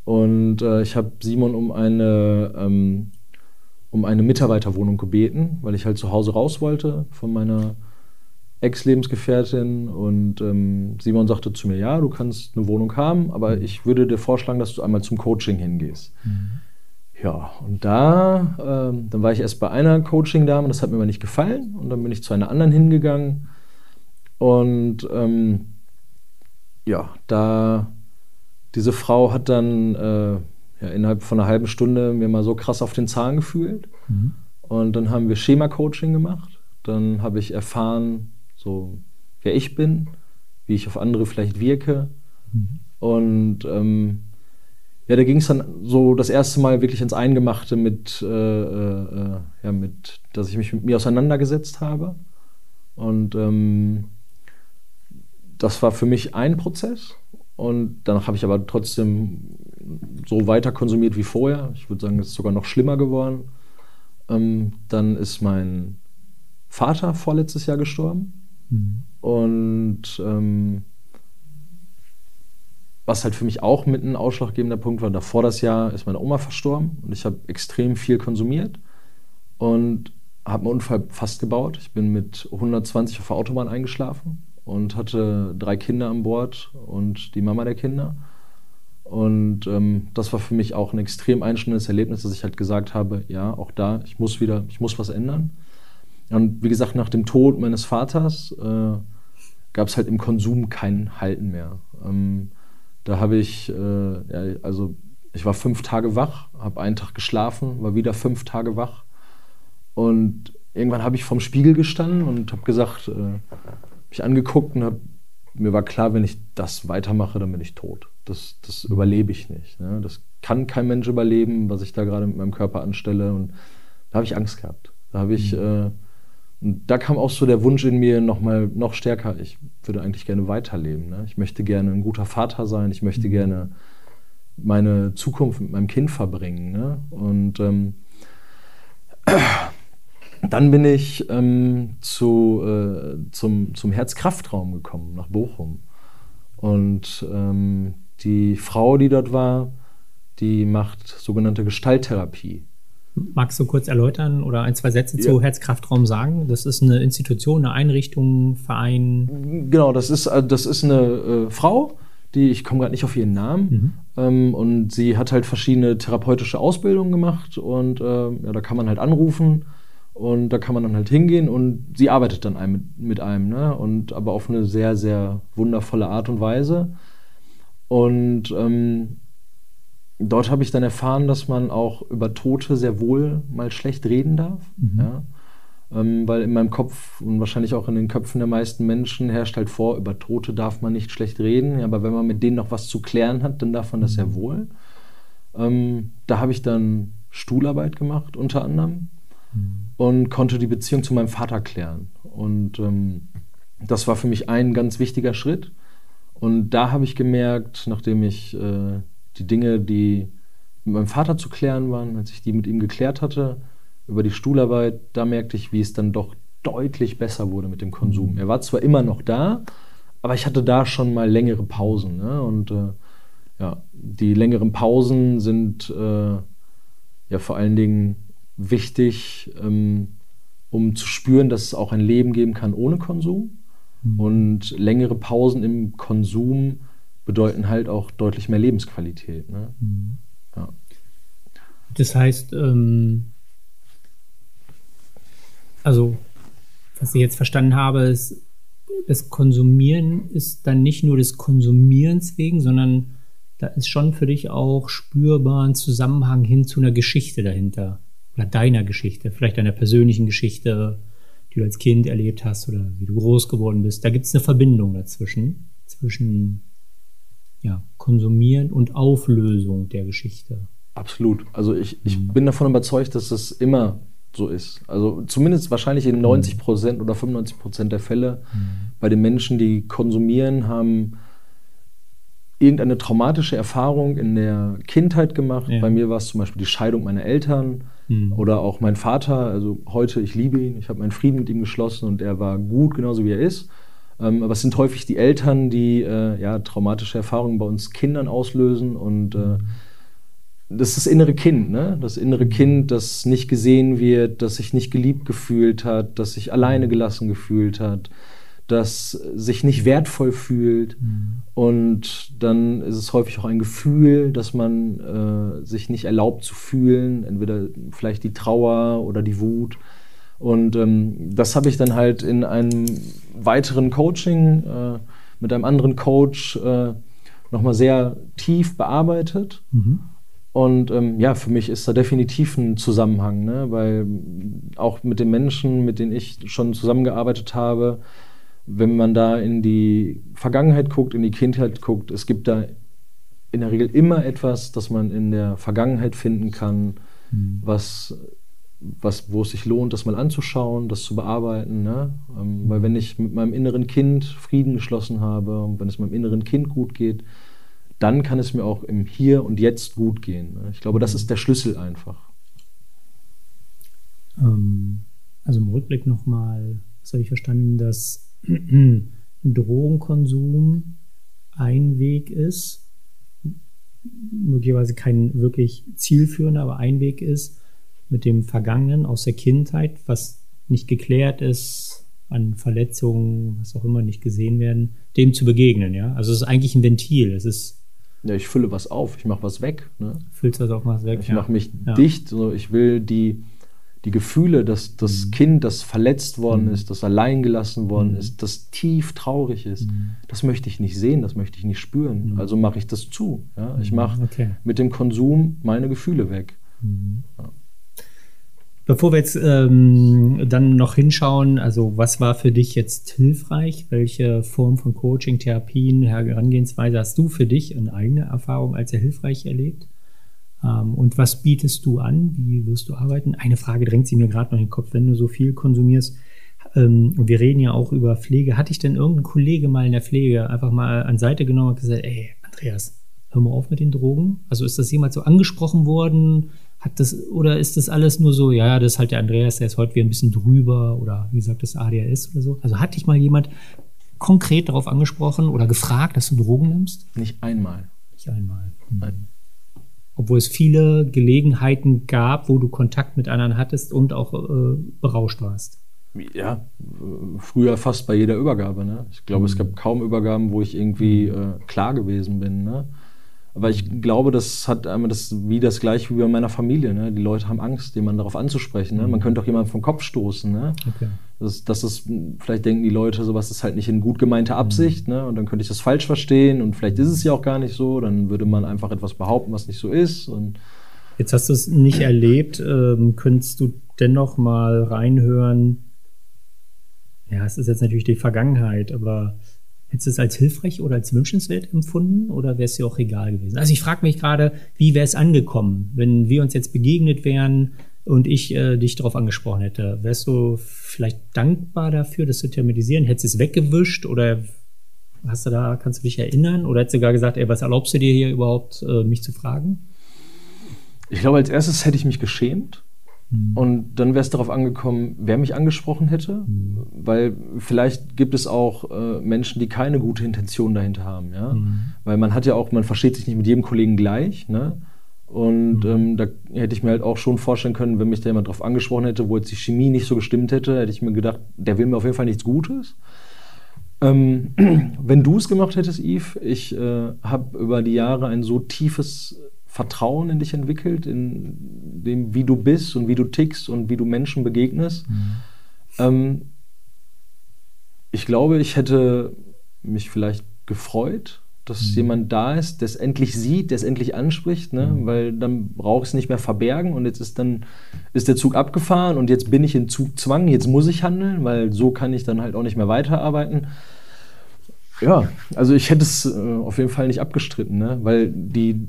S3: Und äh, ich habe Simon um eine, ähm, um eine Mitarbeiterwohnung gebeten, weil ich halt zu Hause raus wollte von meiner Ex-Lebensgefährtin. Und ähm, Simon sagte zu mir, ja, du kannst eine Wohnung haben, aber mhm. ich würde dir vorschlagen, dass du einmal zum Coaching hingehst. Mhm. Ja, und da, ähm, dann war ich erst bei einer Coaching-Dame, das hat mir aber nicht gefallen. Und dann bin ich zu einer anderen hingegangen. Und ähm, ja, da diese Frau hat dann äh, ja, innerhalb von einer halben Stunde mir mal so krass auf den Zahn gefühlt. Mhm. Und dann haben wir Schema-Coaching gemacht. Dann habe ich erfahren, so wer ich bin, wie ich auf andere vielleicht wirke. Mhm. Und ähm, ja, da ging es dann so das erste Mal wirklich ins Eingemachte mit, äh, äh, ja, mit, dass ich mich mit mir auseinandergesetzt habe. Und ähm, das war für mich ein Prozess. Und danach habe ich aber trotzdem so weiter konsumiert wie vorher. Ich würde sagen, es ist sogar noch schlimmer geworden. Ähm, dann ist mein Vater vorletztes Jahr gestorben. Mhm. Und ähm, was halt für mich auch mit ein ausschlaggebender Punkt war, davor das Jahr ist meine Oma verstorben und ich habe extrem viel konsumiert und habe einen Unfall fast gebaut. Ich bin mit 120 auf der Autobahn eingeschlafen und hatte drei Kinder an Bord und die Mama der Kinder. Und ähm, das war für mich auch ein extrem einschneidendes Erlebnis, dass ich halt gesagt habe, ja, auch da, ich muss wieder, ich muss was ändern. Und wie gesagt, nach dem Tod meines Vaters äh, gab es halt im Konsum kein Halten mehr. Ähm, da habe ich, äh, ja, also ich war fünf Tage wach, habe einen Tag geschlafen, war wieder fünf Tage wach. Und irgendwann habe ich vorm Spiegel gestanden und habe gesagt, äh, mich angeguckt und hab, mir war klar, wenn ich das weitermache, dann bin ich tot. Das, das überlebe ich nicht. Ne? Das kann kein Mensch überleben, was ich da gerade mit meinem Körper anstelle. Und da habe ich Angst gehabt. Da habe ich, mhm. äh, und da kam auch so der Wunsch in mir noch mal noch stärker. Ich würde eigentlich gerne weiterleben. Ne? Ich möchte gerne ein guter Vater sein. Ich möchte mhm. gerne meine Zukunft mit meinem Kind verbringen. Ne? Und ähm, dann bin ich ähm, zu, äh, zum, zum Herzkraftraum gekommen, nach Bochum. Und ähm, die Frau, die dort war, die macht sogenannte Gestalttherapie.
S2: Magst du kurz erläutern oder ein, zwei Sätze ja. zu Herzkraftraum sagen? Das ist eine Institution, eine Einrichtung, Verein?
S3: Genau, das ist, äh, das ist eine äh, Frau, die, ich komme gerade nicht auf ihren Namen, mhm. ähm, und sie hat halt verschiedene therapeutische Ausbildungen gemacht und äh, ja, da kann man halt anrufen und da kann man dann halt hingehen und sie arbeitet dann mit, mit einem, ne? Und aber auf eine sehr, sehr wundervolle Art und Weise. Und ähm, dort habe ich dann erfahren, dass man auch über Tote sehr wohl mal schlecht reden darf. Mhm. Ja? Ähm, weil in meinem Kopf und wahrscheinlich auch in den Köpfen der meisten Menschen herrscht halt vor, über Tote darf man nicht schlecht reden. Ja, aber wenn man mit denen noch was zu klären hat, dann darf man das sehr mhm. wohl. Ähm, da habe ich dann Stuhlarbeit gemacht, unter anderem, mhm. Und konnte die Beziehung zu meinem Vater klären. Und ähm, das war für mich ein ganz wichtiger Schritt. Und da habe ich gemerkt, nachdem ich äh, die Dinge, die mit meinem Vater zu klären waren, als ich die mit ihm geklärt hatte, über die Stuhlarbeit, da merkte ich, wie es dann doch deutlich besser wurde mit dem Konsum. Mhm. Er war zwar immer noch da, aber ich hatte da schon mal längere Pausen. Ne? Und äh, ja, die längeren Pausen sind äh, ja vor allen Dingen wichtig, ähm, um zu spüren, dass es auch ein Leben geben kann ohne Konsum. Mhm. Und längere Pausen im Konsum bedeuten halt auch deutlich mehr Lebensqualität. Ne? Mhm. Ja.
S2: Das heißt, ähm, also was ich jetzt verstanden habe, ist, das Konsumieren ist dann nicht nur des Konsumierens wegen, sondern da ist schon für dich auch spürbar ein Zusammenhang hin zu einer Geschichte dahinter. Oder deiner Geschichte, vielleicht deiner persönlichen Geschichte, die du als Kind erlebt hast oder wie du groß geworden bist. Da gibt es eine Verbindung dazwischen, zwischen ja, Konsumieren und Auflösung der Geschichte.
S3: Absolut. Also ich, ich mhm. bin davon überzeugt, dass das immer so ist. Also zumindest wahrscheinlich in 90 Prozent oder 95 Prozent der Fälle mhm. bei den Menschen, die konsumieren, haben irgendeine traumatische Erfahrung in der Kindheit gemacht. Ja. Bei mir war es zum Beispiel die Scheidung meiner Eltern mhm. oder auch mein Vater. Also heute, ich liebe ihn, ich habe meinen Frieden mit ihm geschlossen und er war gut, genauso wie er ist. Ähm, aber es sind häufig die Eltern, die äh, ja, traumatische Erfahrungen bei uns Kindern auslösen und äh, das ist das innere Kind, ne? Das innere Kind, das nicht gesehen wird, das sich nicht geliebt gefühlt hat, das sich alleine gelassen gefühlt hat, das sich nicht wertvoll fühlt. Mhm. Und dann ist es häufig auch ein Gefühl, dass man äh, sich nicht erlaubt zu fühlen, entweder vielleicht die Trauer oder die Wut. Und ähm, das habe ich dann halt in einem weiteren Coaching äh, mit einem anderen Coach äh, nochmal sehr tief bearbeitet. Mhm. Und ähm, ja, für mich ist da definitiv ein Zusammenhang, ne? weil auch mit den Menschen, mit denen ich schon zusammengearbeitet habe, wenn man da in die Vergangenheit guckt, in die Kindheit guckt, es gibt da in der Regel immer etwas, das man in der Vergangenheit finden kann, mhm. was, was, wo es sich lohnt, das mal anzuschauen, das zu bearbeiten. Ne? Ähm, weil wenn ich mit meinem inneren Kind Frieden geschlossen habe und wenn es meinem inneren Kind gut geht, dann kann es mir auch im Hier und Jetzt gut gehen. Ich glaube, das ist der Schlüssel einfach.
S2: Ähm, also im Rückblick nochmal, das habe ich verstanden, dass Drogenkonsum ein Weg ist, möglicherweise kein wirklich zielführender, aber ein Weg ist, mit dem Vergangenen aus der Kindheit, was nicht geklärt ist, an Verletzungen, was auch immer nicht gesehen werden, dem zu begegnen. Ja? Also es ist eigentlich ein Ventil. Es ist
S3: ja, ich fülle was auf, ich mache was weg. Ne?
S2: Füllst das auch was weg?
S3: Ich ja. mache mich ja. dicht. So, ich will die, die Gefühle, dass das mhm. Kind, das verletzt worden mhm. ist, das allein gelassen worden mhm. ist, das tief traurig ist, mhm. das möchte ich nicht sehen, das möchte ich nicht spüren. Mhm. Also mache ich das zu. Ja? Ich mhm. mache okay. mit dem Konsum meine Gefühle weg. Ja.
S2: Bevor wir jetzt ähm, dann noch hinschauen, also was war für dich jetzt hilfreich? Welche Form von Coaching, Therapien, Herangehensweise hast du für dich in eigener Erfahrung als sehr hilfreich erlebt? Ähm, und was bietest du an? Wie wirst du arbeiten? Eine Frage drängt sie mir gerade noch in den Kopf, wenn du so viel konsumierst. Ähm, und wir reden ja auch über Pflege. Hatte ich denn irgendein Kollege mal in der Pflege einfach mal an Seite genommen und gesagt, ey, Andreas, hör mal auf mit den Drogen? Also ist das jemals so angesprochen worden? Hat das, oder ist das alles nur so, ja, das ist halt der Andreas, der ist heute wieder ein bisschen drüber oder wie gesagt, das ADHS oder so? Also hat dich mal jemand konkret darauf angesprochen oder gefragt, dass du Drogen nimmst?
S3: Nicht einmal.
S2: Nicht einmal. Mhm. Obwohl es viele Gelegenheiten gab, wo du Kontakt mit anderen hattest und auch äh, berauscht warst.
S3: Ja, früher fast bei jeder Übergabe. Ne? Ich glaube, mhm. es gab kaum Übergaben, wo ich irgendwie äh, klar gewesen bin. Ne? Aber ich glaube, das hat einmal das wie das gleiche wie bei meiner Familie. Ne? Die Leute haben Angst, jemanden darauf anzusprechen. Ne? Man mhm. könnte auch jemanden vom Kopf stoßen. Ne? Okay. Das, das ist, vielleicht denken die Leute, sowas ist halt nicht in gut gemeinter Absicht. Mhm. Ne? Und dann könnte ich das falsch verstehen. Und vielleicht ist es ja auch gar nicht so. Dann würde man einfach etwas behaupten, was nicht so ist.
S2: Jetzt hast du es nicht erlebt. Ähm, könntest du dennoch mal reinhören? Ja, es ist jetzt natürlich die Vergangenheit, aber Hättest du es als hilfreich oder als wünschenswert empfunden oder wäre es dir auch egal gewesen? Also ich frage mich gerade, wie wäre es angekommen, wenn wir uns jetzt begegnet wären und ich äh, dich darauf angesprochen hätte? Wärst du vielleicht dankbar dafür, das zu thematisieren? Hättest du es weggewischt oder hast du da, kannst du dich erinnern? Oder hättest du gar gesagt, ey, was erlaubst du dir hier überhaupt, äh, mich zu fragen?
S3: Ich glaube, als erstes hätte ich mich geschämt. Mhm. Und dann wäre es darauf angekommen, wer mich angesprochen hätte, mhm. weil vielleicht gibt es auch äh, Menschen, die keine gute Intention dahinter haben, ja, mhm. weil man hat ja auch, man versteht sich nicht mit jedem Kollegen gleich, ne, und ähm, da hätte ich mir halt auch schon vorstellen können, wenn mich da jemand drauf angesprochen hätte, wo jetzt die Chemie nicht so gestimmt hätte, hätte ich mir gedacht, der will mir auf jeden Fall nichts Gutes. Ähm, <clears throat> wenn du es gemacht hättest, Yves, ich äh, habe über die Jahre ein so tiefes Vertrauen in dich entwickelt, in dem, wie du bist und wie du tickst und wie du Menschen begegnest. Mhm. Ähm, ich glaube, ich hätte mich vielleicht gefreut, dass mhm. jemand da ist, der es endlich sieht, der es endlich anspricht, ne? Mhm. weil dann brauche ich es nicht mehr verbergen und jetzt ist dann ist der Zug abgefahren und jetzt bin ich in Zugzwang, jetzt muss ich handeln, weil so kann ich dann halt auch nicht mehr weiterarbeiten. Ja, also ich hätte es äh, auf jeden Fall nicht abgestritten, ne? weil die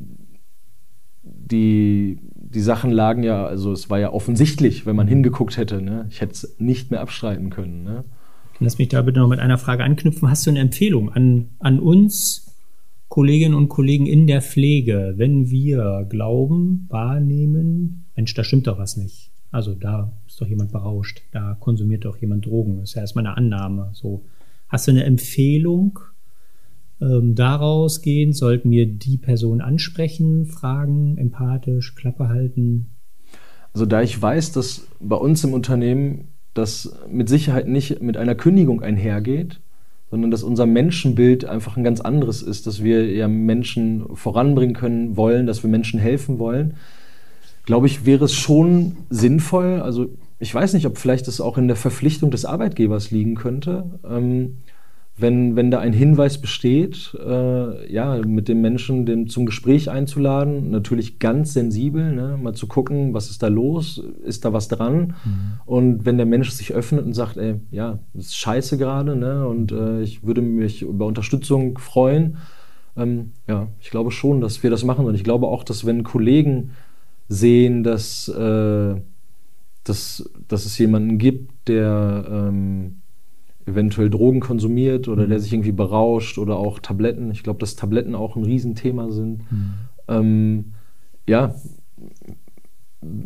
S3: die, die Sachen lagen ja, also es war ja offensichtlich, wenn man hingeguckt hätte. Ne? Ich hätte es nicht mehr abstreiten können. Ne?
S2: Lass mich da bitte noch mit einer Frage anknüpfen. Hast du eine Empfehlung an, an uns, Kolleginnen und Kollegen in der Pflege, wenn wir glauben, wahrnehmen, Mensch, da stimmt doch was nicht. Also da ist doch jemand berauscht, da konsumiert doch jemand Drogen. Das ist ja erstmal eine Annahme. So. Hast du eine Empfehlung, ähm, daraus gehen, sollten wir die Person ansprechen, fragen, empathisch, Klappe halten?
S3: Also da ich weiß, dass bei uns im Unternehmen das mit Sicherheit nicht mit einer Kündigung einhergeht, sondern dass unser Menschenbild einfach ein ganz anderes ist, dass wir ja Menschen voranbringen können wollen, dass wir Menschen helfen wollen, glaube ich, wäre es schon sinnvoll, also ich weiß nicht, ob vielleicht das auch in der Verpflichtung des Arbeitgebers liegen könnte, ähm, wenn, wenn da ein Hinweis besteht, äh, ja, mit dem Menschen den zum Gespräch einzuladen, natürlich ganz sensibel, ne, mal zu gucken, was ist da los, ist da was dran? Mhm. Und wenn der Mensch sich öffnet und sagt, ey, ja, das ist scheiße gerade, ne, und äh, ich würde mich über Unterstützung freuen, ähm, ja, ich glaube schon, dass wir das machen. Und ich glaube auch, dass wenn Kollegen sehen, dass, äh, dass, dass es jemanden gibt, der ähm, eventuell Drogen konsumiert oder mhm. der sich irgendwie berauscht oder auch Tabletten. Ich glaube, dass Tabletten auch ein Riesenthema sind. Mhm. Ähm, ja,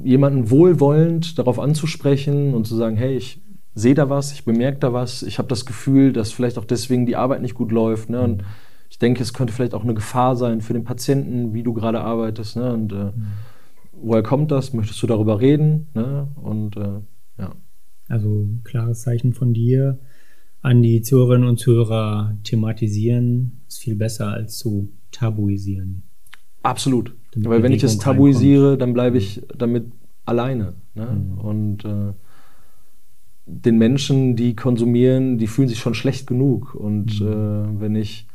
S3: jemanden wohlwollend darauf anzusprechen und zu sagen, hey, ich sehe da was, ich bemerke da was, ich habe das Gefühl, dass vielleicht auch deswegen die Arbeit nicht gut läuft. Ne? Und mhm. ich denke, es könnte vielleicht auch eine Gefahr sein für den Patienten, wie du gerade arbeitest. Ne? Und äh, mhm. woher kommt das? Möchtest du darüber reden? Ne? Und äh, ja.
S2: Also klares Zeichen von dir, an die Zuhörerinnen und Zuhörer thematisieren, ist viel besser als zu tabuisieren.
S3: Absolut. Damit Weil wenn ich es tabuisiere, reinkommt. dann bleibe ich damit alleine. Ne? Mhm. Und äh, den Menschen, die konsumieren, die fühlen sich schon schlecht genug. Und mhm. äh, wenn ich,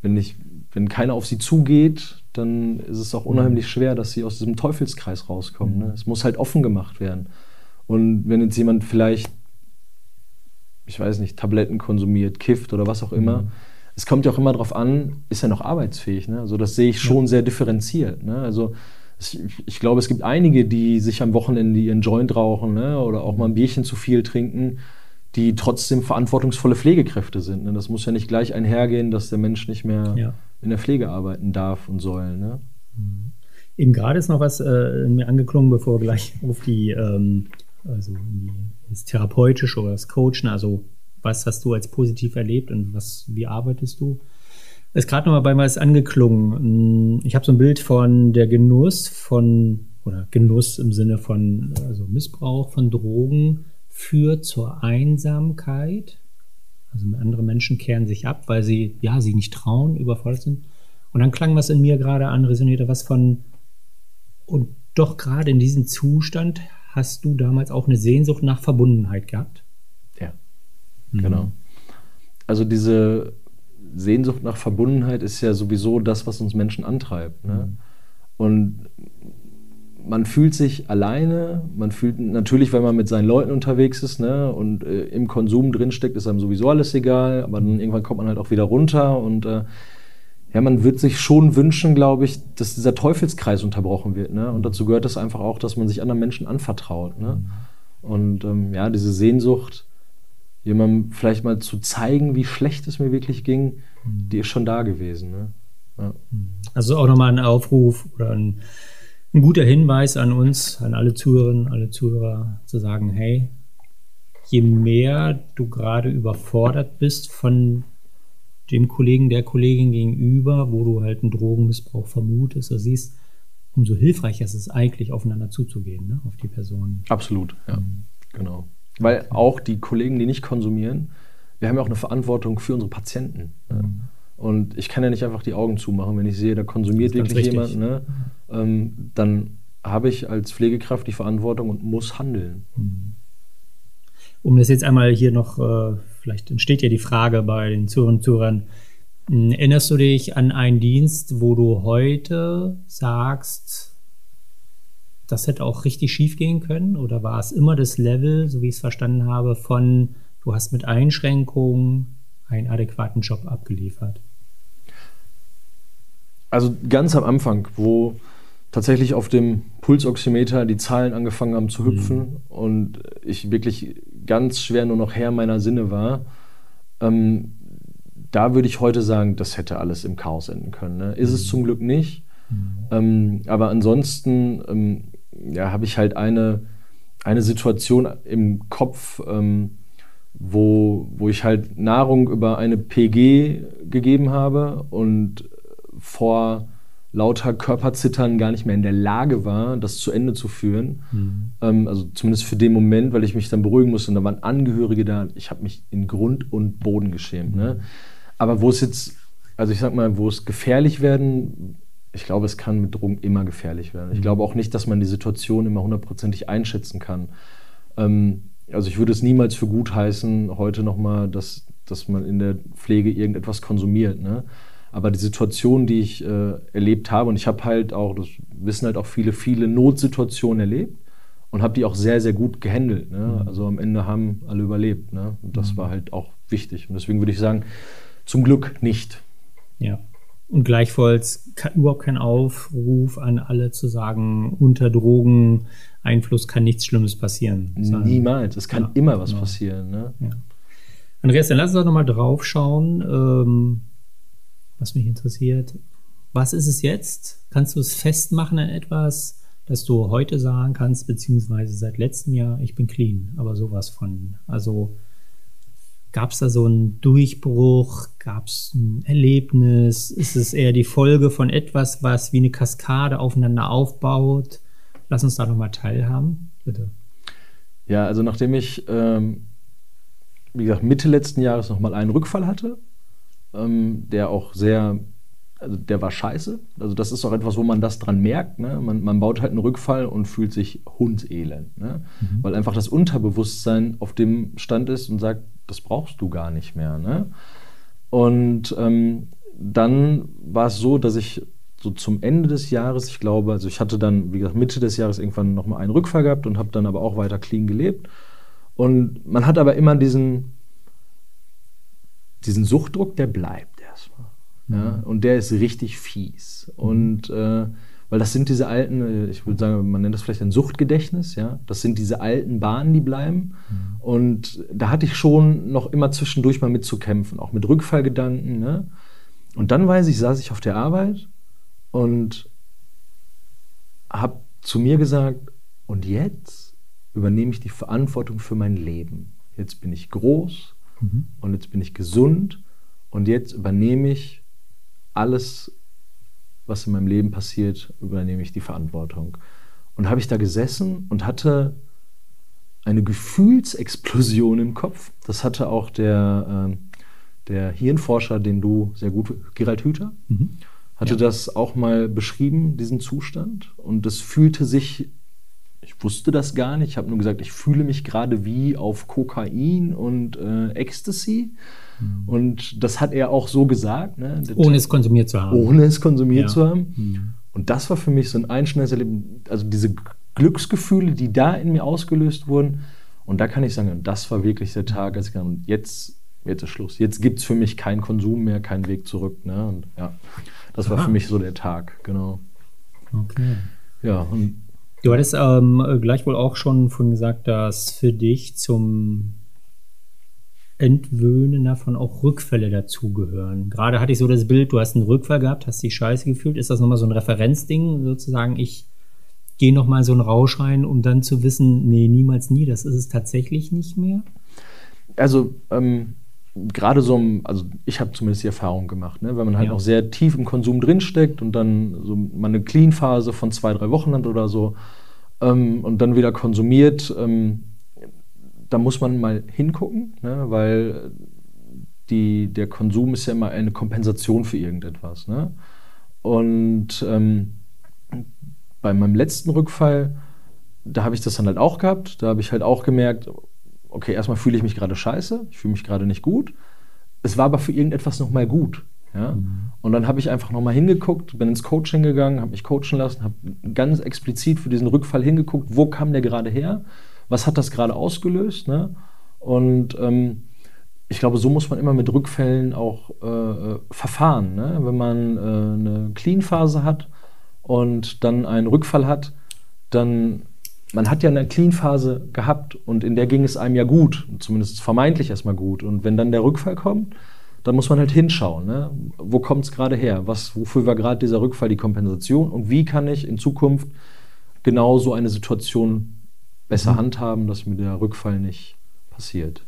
S3: wenn ich, wenn keiner auf sie zugeht, dann ist es auch mhm. unheimlich schwer, dass sie aus diesem Teufelskreis rauskommen. Ne? Mhm. Es muss halt offen gemacht werden. Und wenn jetzt jemand vielleicht ich weiß nicht, Tabletten konsumiert, kifft oder was auch immer. Mhm. Es kommt ja auch immer darauf an, ist er noch arbeitsfähig? Ne? Also das sehe ich schon ja. sehr differenziert. Ne? Also ich, ich, glaube, es gibt einige, die sich am Wochenende ihren Joint rauchen ne? oder auch mal ein Bierchen zu viel trinken, die trotzdem verantwortungsvolle Pflegekräfte sind. Ne? Das muss ja nicht gleich einhergehen, dass der Mensch nicht mehr ja. in der Pflege arbeiten darf und soll. Ne?
S2: Mhm. Eben gerade ist noch was äh, mir angeklungen, bevor wir gleich auf die ähm, also das Therapeutische oder das Coachen, also was hast du als positiv erlebt und was, wie arbeitest du? Ist gerade nochmal bei mir angeklungen. Ich habe so ein Bild von der Genuss von, oder Genuss im Sinne von also Missbrauch von Drogen führt zur Einsamkeit. Also andere Menschen kehren sich ab, weil sie, ja, sie nicht trauen, überfordert sind. Und dann klang was in mir gerade an, resonierte was von, und doch gerade in diesem Zustand hast du damals auch eine Sehnsucht nach Verbundenheit gehabt.
S3: Ja, mhm. genau. Also diese Sehnsucht nach Verbundenheit ist ja sowieso das, was uns Menschen antreibt. Ne? Mhm. Und man fühlt sich alleine, man fühlt natürlich, wenn man mit seinen Leuten unterwegs ist ne, und äh, im Konsum drinsteckt, ist einem sowieso alles egal, aber dann irgendwann kommt man halt auch wieder runter und äh, ja, man wird sich schon wünschen, glaube ich, dass dieser Teufelskreis unterbrochen wird. Ne? Und dazu gehört es einfach auch, dass man sich anderen Menschen anvertraut. Ne? Und ähm, ja, diese Sehnsucht, jemandem vielleicht mal zu zeigen, wie schlecht es mir wirklich ging, die ist schon da gewesen. Ne?
S2: Ja. Also auch nochmal ein Aufruf oder ein, ein, guter Hinweis an uns, an alle Zuhörerinnen, alle Zuhörer, zu sagen, hey, je mehr du gerade überfordert bist von dem Kollegen, der Kollegin gegenüber, wo du halt einen Drogenmissbrauch vermutest oder siehst, umso hilfreicher ist es eigentlich, aufeinander zuzugehen, ne? auf die Person.
S3: Absolut, ja, mhm. genau. Weil auch die Kollegen, die nicht konsumieren, wir haben ja auch eine Verantwortung für unsere Patienten. Ne? Mhm. Und ich kann ja nicht einfach die Augen zumachen, wenn ich sehe, da konsumiert wirklich jemand, ne? ähm, dann habe ich als Pflegekraft die Verantwortung und muss handeln. Mhm.
S2: Um das jetzt einmal hier noch äh, vielleicht entsteht ja die Frage bei den Zuhörern und Zuhörern, hm, erinnerst du dich an einen Dienst, wo du heute sagst, das hätte auch richtig schief gehen können? Oder war es immer das Level, so wie ich es verstanden habe, von du hast mit Einschränkungen einen adäquaten Job abgeliefert?
S3: Also ganz am Anfang, wo tatsächlich auf dem Pulsoximeter die Zahlen angefangen haben zu hüpfen mhm. und ich wirklich ganz schwer nur noch Herr meiner Sinne war, ähm, da würde ich heute sagen, das hätte alles im Chaos enden können. Ne? Ist mhm. es zum Glück nicht. Mhm. Ähm, aber ansonsten ähm, ja, habe ich halt eine, eine Situation im Kopf, ähm, wo, wo ich halt Nahrung über eine PG gegeben habe und vor lauter Körperzittern gar nicht mehr in der Lage war, das zu Ende zu führen. Mhm. Ähm, also zumindest für den Moment, weil ich mich dann beruhigen musste. Und da waren Angehörige da. Ich habe mich in Grund und Boden geschämt. Ne? Mhm. Ne? Aber wo es jetzt, also ich sag mal, wo es gefährlich werden, ich glaube, es kann mit Drogen immer gefährlich werden. Ich mhm. glaube auch nicht, dass man die Situation immer hundertprozentig einschätzen kann. Ähm, also ich würde es niemals für gut heißen, heute nochmal, dass, dass man in der Pflege irgendetwas konsumiert. Ne? Aber die Situation, die ich äh, erlebt habe, und ich habe halt auch, das wissen halt auch viele, viele Notsituationen erlebt und habe die auch sehr, sehr gut gehandelt. Ne? Mhm. Also am Ende haben alle überlebt. Ne? Und das mhm. war halt auch wichtig. Und deswegen würde ich sagen, zum Glück nicht.
S2: Ja. Und gleichfalls überhaupt kein Aufruf an alle zu sagen, unter Drogeneinfluss kann nichts Schlimmes passieren.
S3: Niemals. Es kann ja, immer was genau. passieren. Ne? Ja.
S2: Andreas, dann lass uns doch nochmal drauf schauen. Ähm, was mich interessiert. Was ist es jetzt? Kannst du es festmachen an etwas, dass du heute sagen kannst, beziehungsweise seit letztem Jahr, ich bin clean, aber sowas von. Also gab es da so einen Durchbruch? Gab es ein Erlebnis? Ist es eher die Folge von etwas, was wie eine Kaskade aufeinander aufbaut? Lass uns da nochmal teilhaben, bitte.
S3: Ja, also nachdem ich, ähm, wie gesagt, Mitte letzten Jahres nochmal einen Rückfall hatte, ähm, der auch sehr, also der war scheiße. Also das ist auch etwas, wo man das dran merkt. Ne? Man, man baut halt einen Rückfall und fühlt sich hundselend. Ne? Mhm. Weil einfach das Unterbewusstsein auf dem Stand ist und sagt, das brauchst du gar nicht mehr. Ne? Und ähm, dann war es so, dass ich so zum Ende des Jahres, ich glaube, also ich hatte dann, wie gesagt, Mitte des Jahres irgendwann nochmal einen Rückfall gehabt und habe dann aber auch weiter clean gelebt. Und man hat aber immer diesen, diesen Suchtdruck, der bleibt erstmal. Ja? Mhm. Und der ist richtig fies. Und äh, weil das sind diese alten, äh, ich würde sagen, man nennt das vielleicht ein Suchtgedächtnis, ja. Das sind diese alten Bahnen, die bleiben. Mhm. Und da hatte ich schon noch immer zwischendurch mal mit zu kämpfen, auch mit Rückfallgedanken. Ne? Und dann weiß ich, saß ich auf der Arbeit und habe zu mir gesagt, und jetzt übernehme ich die Verantwortung für mein Leben. Jetzt bin ich groß, Mhm. Und jetzt bin ich gesund und jetzt übernehme ich alles, was in meinem Leben passiert, übernehme ich die Verantwortung. Und habe ich da gesessen und hatte eine Gefühlsexplosion im Kopf. Das hatte auch der, äh, der Hirnforscher, den du sehr gut, Gerald Hüther, mhm. hatte ja. das auch mal beschrieben, diesen Zustand. Und es fühlte sich, ich wusste das gar nicht, ich habe nur gesagt, ich fühle mich gerade wie auf Kokain und äh, Ecstasy. Mhm. Und das hat er auch so gesagt. Ne?
S2: Ohne es konsumiert zu haben.
S3: Ohne es konsumiert ja. zu haben. Mhm. Und das war für mich so ein einschneidendes Erleben. Also diese Glücksgefühle, die da in mir ausgelöst wurden. Und da kann ich sagen, das war wirklich der Tag, als ich dann, jetzt, jetzt ist Schluss. Jetzt gibt es für mich keinen Konsum mehr, keinen Weg zurück. Ne? Und ja, das war Aha. für mich so der Tag, genau.
S2: Okay.
S3: Ja, und
S2: Du hattest ähm, gleichwohl auch schon von gesagt, dass für dich zum Entwöhnen davon auch Rückfälle dazugehören. Gerade hatte ich so das Bild, du hast einen Rückfall gehabt, hast dich scheiße gefühlt. Ist das nochmal so ein Referenzding, sozusagen, ich gehe nochmal so einen Rausch rein, um dann zu wissen, nee, niemals nie, das ist es tatsächlich nicht mehr?
S3: Also, ähm, gerade so, also ich habe zumindest die Erfahrung gemacht, ne? wenn man halt ja. noch sehr tief im Konsum drinsteckt und dann so mal eine Clean-Phase von zwei, drei Wochen hat oder so ähm, und dann wieder konsumiert, ähm, da muss man mal hingucken, ne? weil die, der Konsum ist ja immer eine Kompensation für irgendetwas. Ne? Und ähm, bei meinem letzten Rückfall, da habe ich das dann halt auch gehabt. Da habe ich halt auch gemerkt, okay, erstmal fühle ich mich gerade scheiße, ich fühle mich gerade nicht gut. Es war aber für irgendetwas nochmal gut. Ja? Mhm. Und dann habe ich einfach nochmal hingeguckt, bin ins Coaching gegangen, habe mich coachen lassen, habe ganz explizit für diesen Rückfall hingeguckt, wo kam der gerade her, was hat das gerade ausgelöst. Ne? Und ähm, ich glaube, so muss man immer mit Rückfällen auch äh, äh verfahren. Ne? Wenn man äh, eine Clean-Phase hat, und dann einen Rückfall hat, dann man hat ja eine Clean-Phase gehabt und in der ging es einem ja gut, zumindest vermeintlich erstmal gut. Und wenn dann der Rückfall kommt, dann muss man halt hinschauen, ne? wo kommt es gerade her? Was, wofür war gerade dieser Rückfall die Kompensation? Und wie kann ich in Zukunft genau so eine Situation besser mhm. handhaben, dass mir der Rückfall nicht passiert?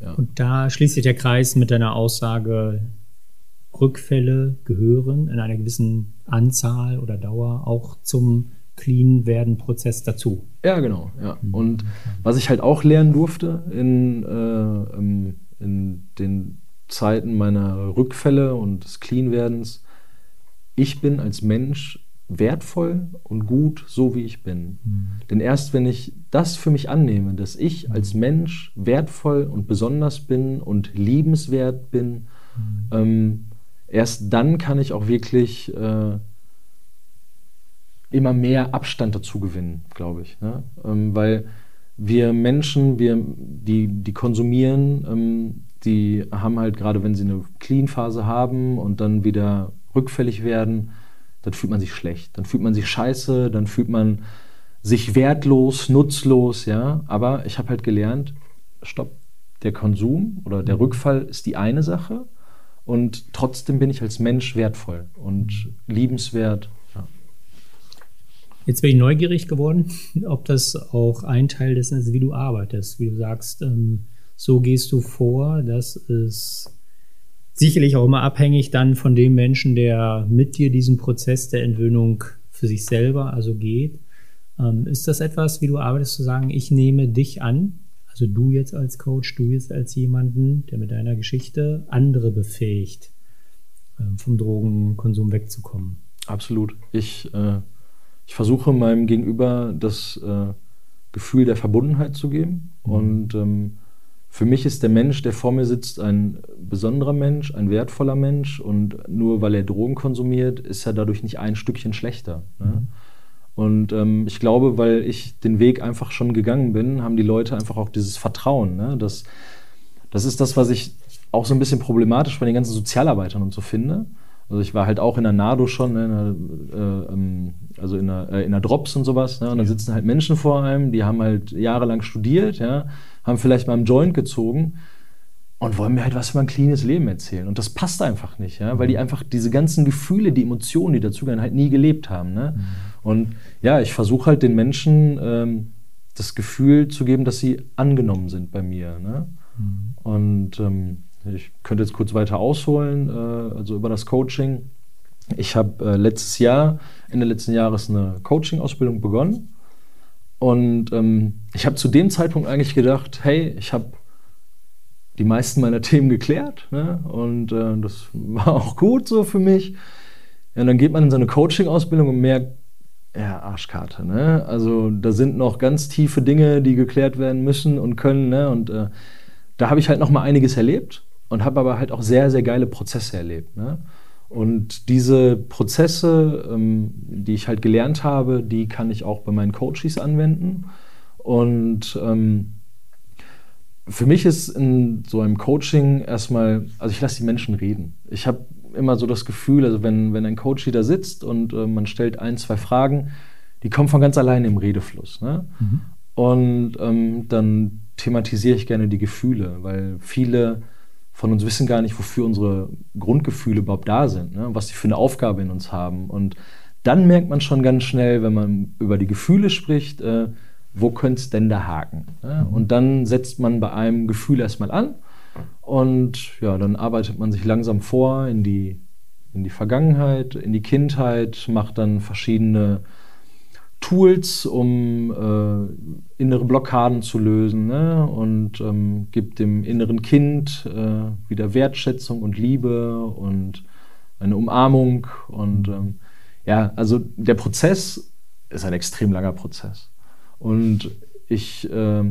S2: Ja. Und da schließt sich der Kreis mit deiner Aussage, Rückfälle gehören in einer gewissen Anzahl oder Dauer auch zum Clean-Werden-Prozess dazu.
S3: Ja, genau. Ja. Mhm. Und was ich halt auch lernen durfte in, äh, in den Zeiten meiner Rückfälle und des Clean-Werdens, ich bin als Mensch wertvoll und gut, so wie ich bin. Mhm. Denn erst wenn ich das für mich annehme, dass ich als Mensch wertvoll und besonders bin und liebenswert bin, mhm. ähm, erst dann kann ich auch wirklich äh, immer mehr Abstand dazu gewinnen, glaube ich. Ne? Ähm, weil wir Menschen, wir, die, die konsumieren, ähm, die haben halt gerade, wenn sie eine Clean-Phase haben und dann wieder rückfällig werden, dann fühlt man sich schlecht, dann fühlt man sich scheiße, dann fühlt man sich wertlos, nutzlos, ja. Aber ich habe halt gelernt, stopp, der Konsum oder der Rückfall ist die eine Sache und trotzdem bin ich als Mensch wertvoll und liebenswert.
S2: Jetzt bin ich neugierig geworden, ob das auch ein Teil dessen ist, wie du arbeitest, wie du sagst, ähm, so gehst du vor, das ist sicherlich auch immer abhängig dann von dem Menschen, der mit dir diesen Prozess der Entwöhnung für sich selber also geht. Ähm, ist das etwas, wie du arbeitest, zu sagen, ich nehme dich an also du jetzt als Coach, du jetzt als jemanden, der mit deiner Geschichte andere befähigt, ähm, vom Drogenkonsum wegzukommen.
S3: Absolut. Ich, äh, ich versuche meinem Gegenüber das äh, Gefühl der Verbundenheit zu geben. Mhm. Und ähm, für mich ist der Mensch, der vor mir sitzt, ein besonderer Mensch, ein wertvoller Mensch. Und nur weil er Drogen konsumiert, ist er dadurch nicht ein Stückchen schlechter. Ne? Mhm. Und ähm, ich glaube, weil ich den Weg einfach schon gegangen bin, haben die Leute einfach auch dieses Vertrauen. Ne? Das, das ist das, was ich auch so ein bisschen problematisch bei den ganzen Sozialarbeitern und so finde. Also ich war halt auch in der NADO schon, ne, in der, äh, ähm, also in der, äh, in der Drops und sowas. Ne? Und da sitzen halt Menschen vor einem, die haben halt jahrelang studiert, ja, haben vielleicht mal einen Joint gezogen und wollen mir halt was über ein cleanes Leben erzählen. Und das passt einfach nicht, ja, weil die mhm. einfach diese ganzen Gefühle, die Emotionen, die dazugehören, halt nie gelebt haben. Ne? Mhm. Und ja, ich versuche halt den Menschen ähm, das Gefühl zu geben, dass sie angenommen sind bei mir. Ne? Mhm. Und ähm, Ich könnte jetzt kurz weiter ausholen, äh, also über das Coaching. Ich habe äh, letztes Jahr, Ende letzten Jahres, eine Coaching-Ausbildung begonnen. Und ähm, ich habe zu dem Zeitpunkt eigentlich gedacht, hey, ich habe die meisten meiner <laughs> Themen geklärt. Ne? Und äh, das <laughs> war auch gut so für mich. Ja, und dann geht man in so eine Coaching-Ausbildung und merkt, ja, Arschkarte. Ne? Also da sind noch ganz tiefe Dinge, die geklärt werden müssen und können. Ne? Und äh, da habe ich halt noch mal einiges erlebt und habe aber halt auch sehr, sehr geile Prozesse erlebt. Ne? Und diese Prozesse, ähm, die ich halt gelernt habe, die kann ich auch bei meinen Coaches anwenden. Und ähm, für mich ist in so einem Coaching erstmal, also ich lasse die Menschen reden. Ich habe immer so das Gefühl, also wenn, wenn ein Coach da sitzt und äh, man stellt ein, zwei Fragen, die kommen von ganz alleine im Redefluss. Ne? Mhm. Und ähm, dann thematisiere ich gerne die Gefühle, weil viele von uns wissen gar nicht, wofür unsere Grundgefühle überhaupt da sind, ne? was sie für eine Aufgabe in uns haben. Und dann merkt man schon ganz schnell, wenn man über die Gefühle spricht, äh, wo könnte es denn da haken? Ne? Und dann setzt man bei einem Gefühl erstmal an und ja, dann arbeitet man sich langsam vor in die, in die Vergangenheit, in die Kindheit, macht dann verschiedene Tools, um äh, innere Blockaden zu lösen ne? und ähm, gibt dem inneren Kind äh, wieder Wertschätzung und Liebe und eine Umarmung. Und ähm, ja, also der Prozess ist ein extrem langer Prozess. Und ich äh,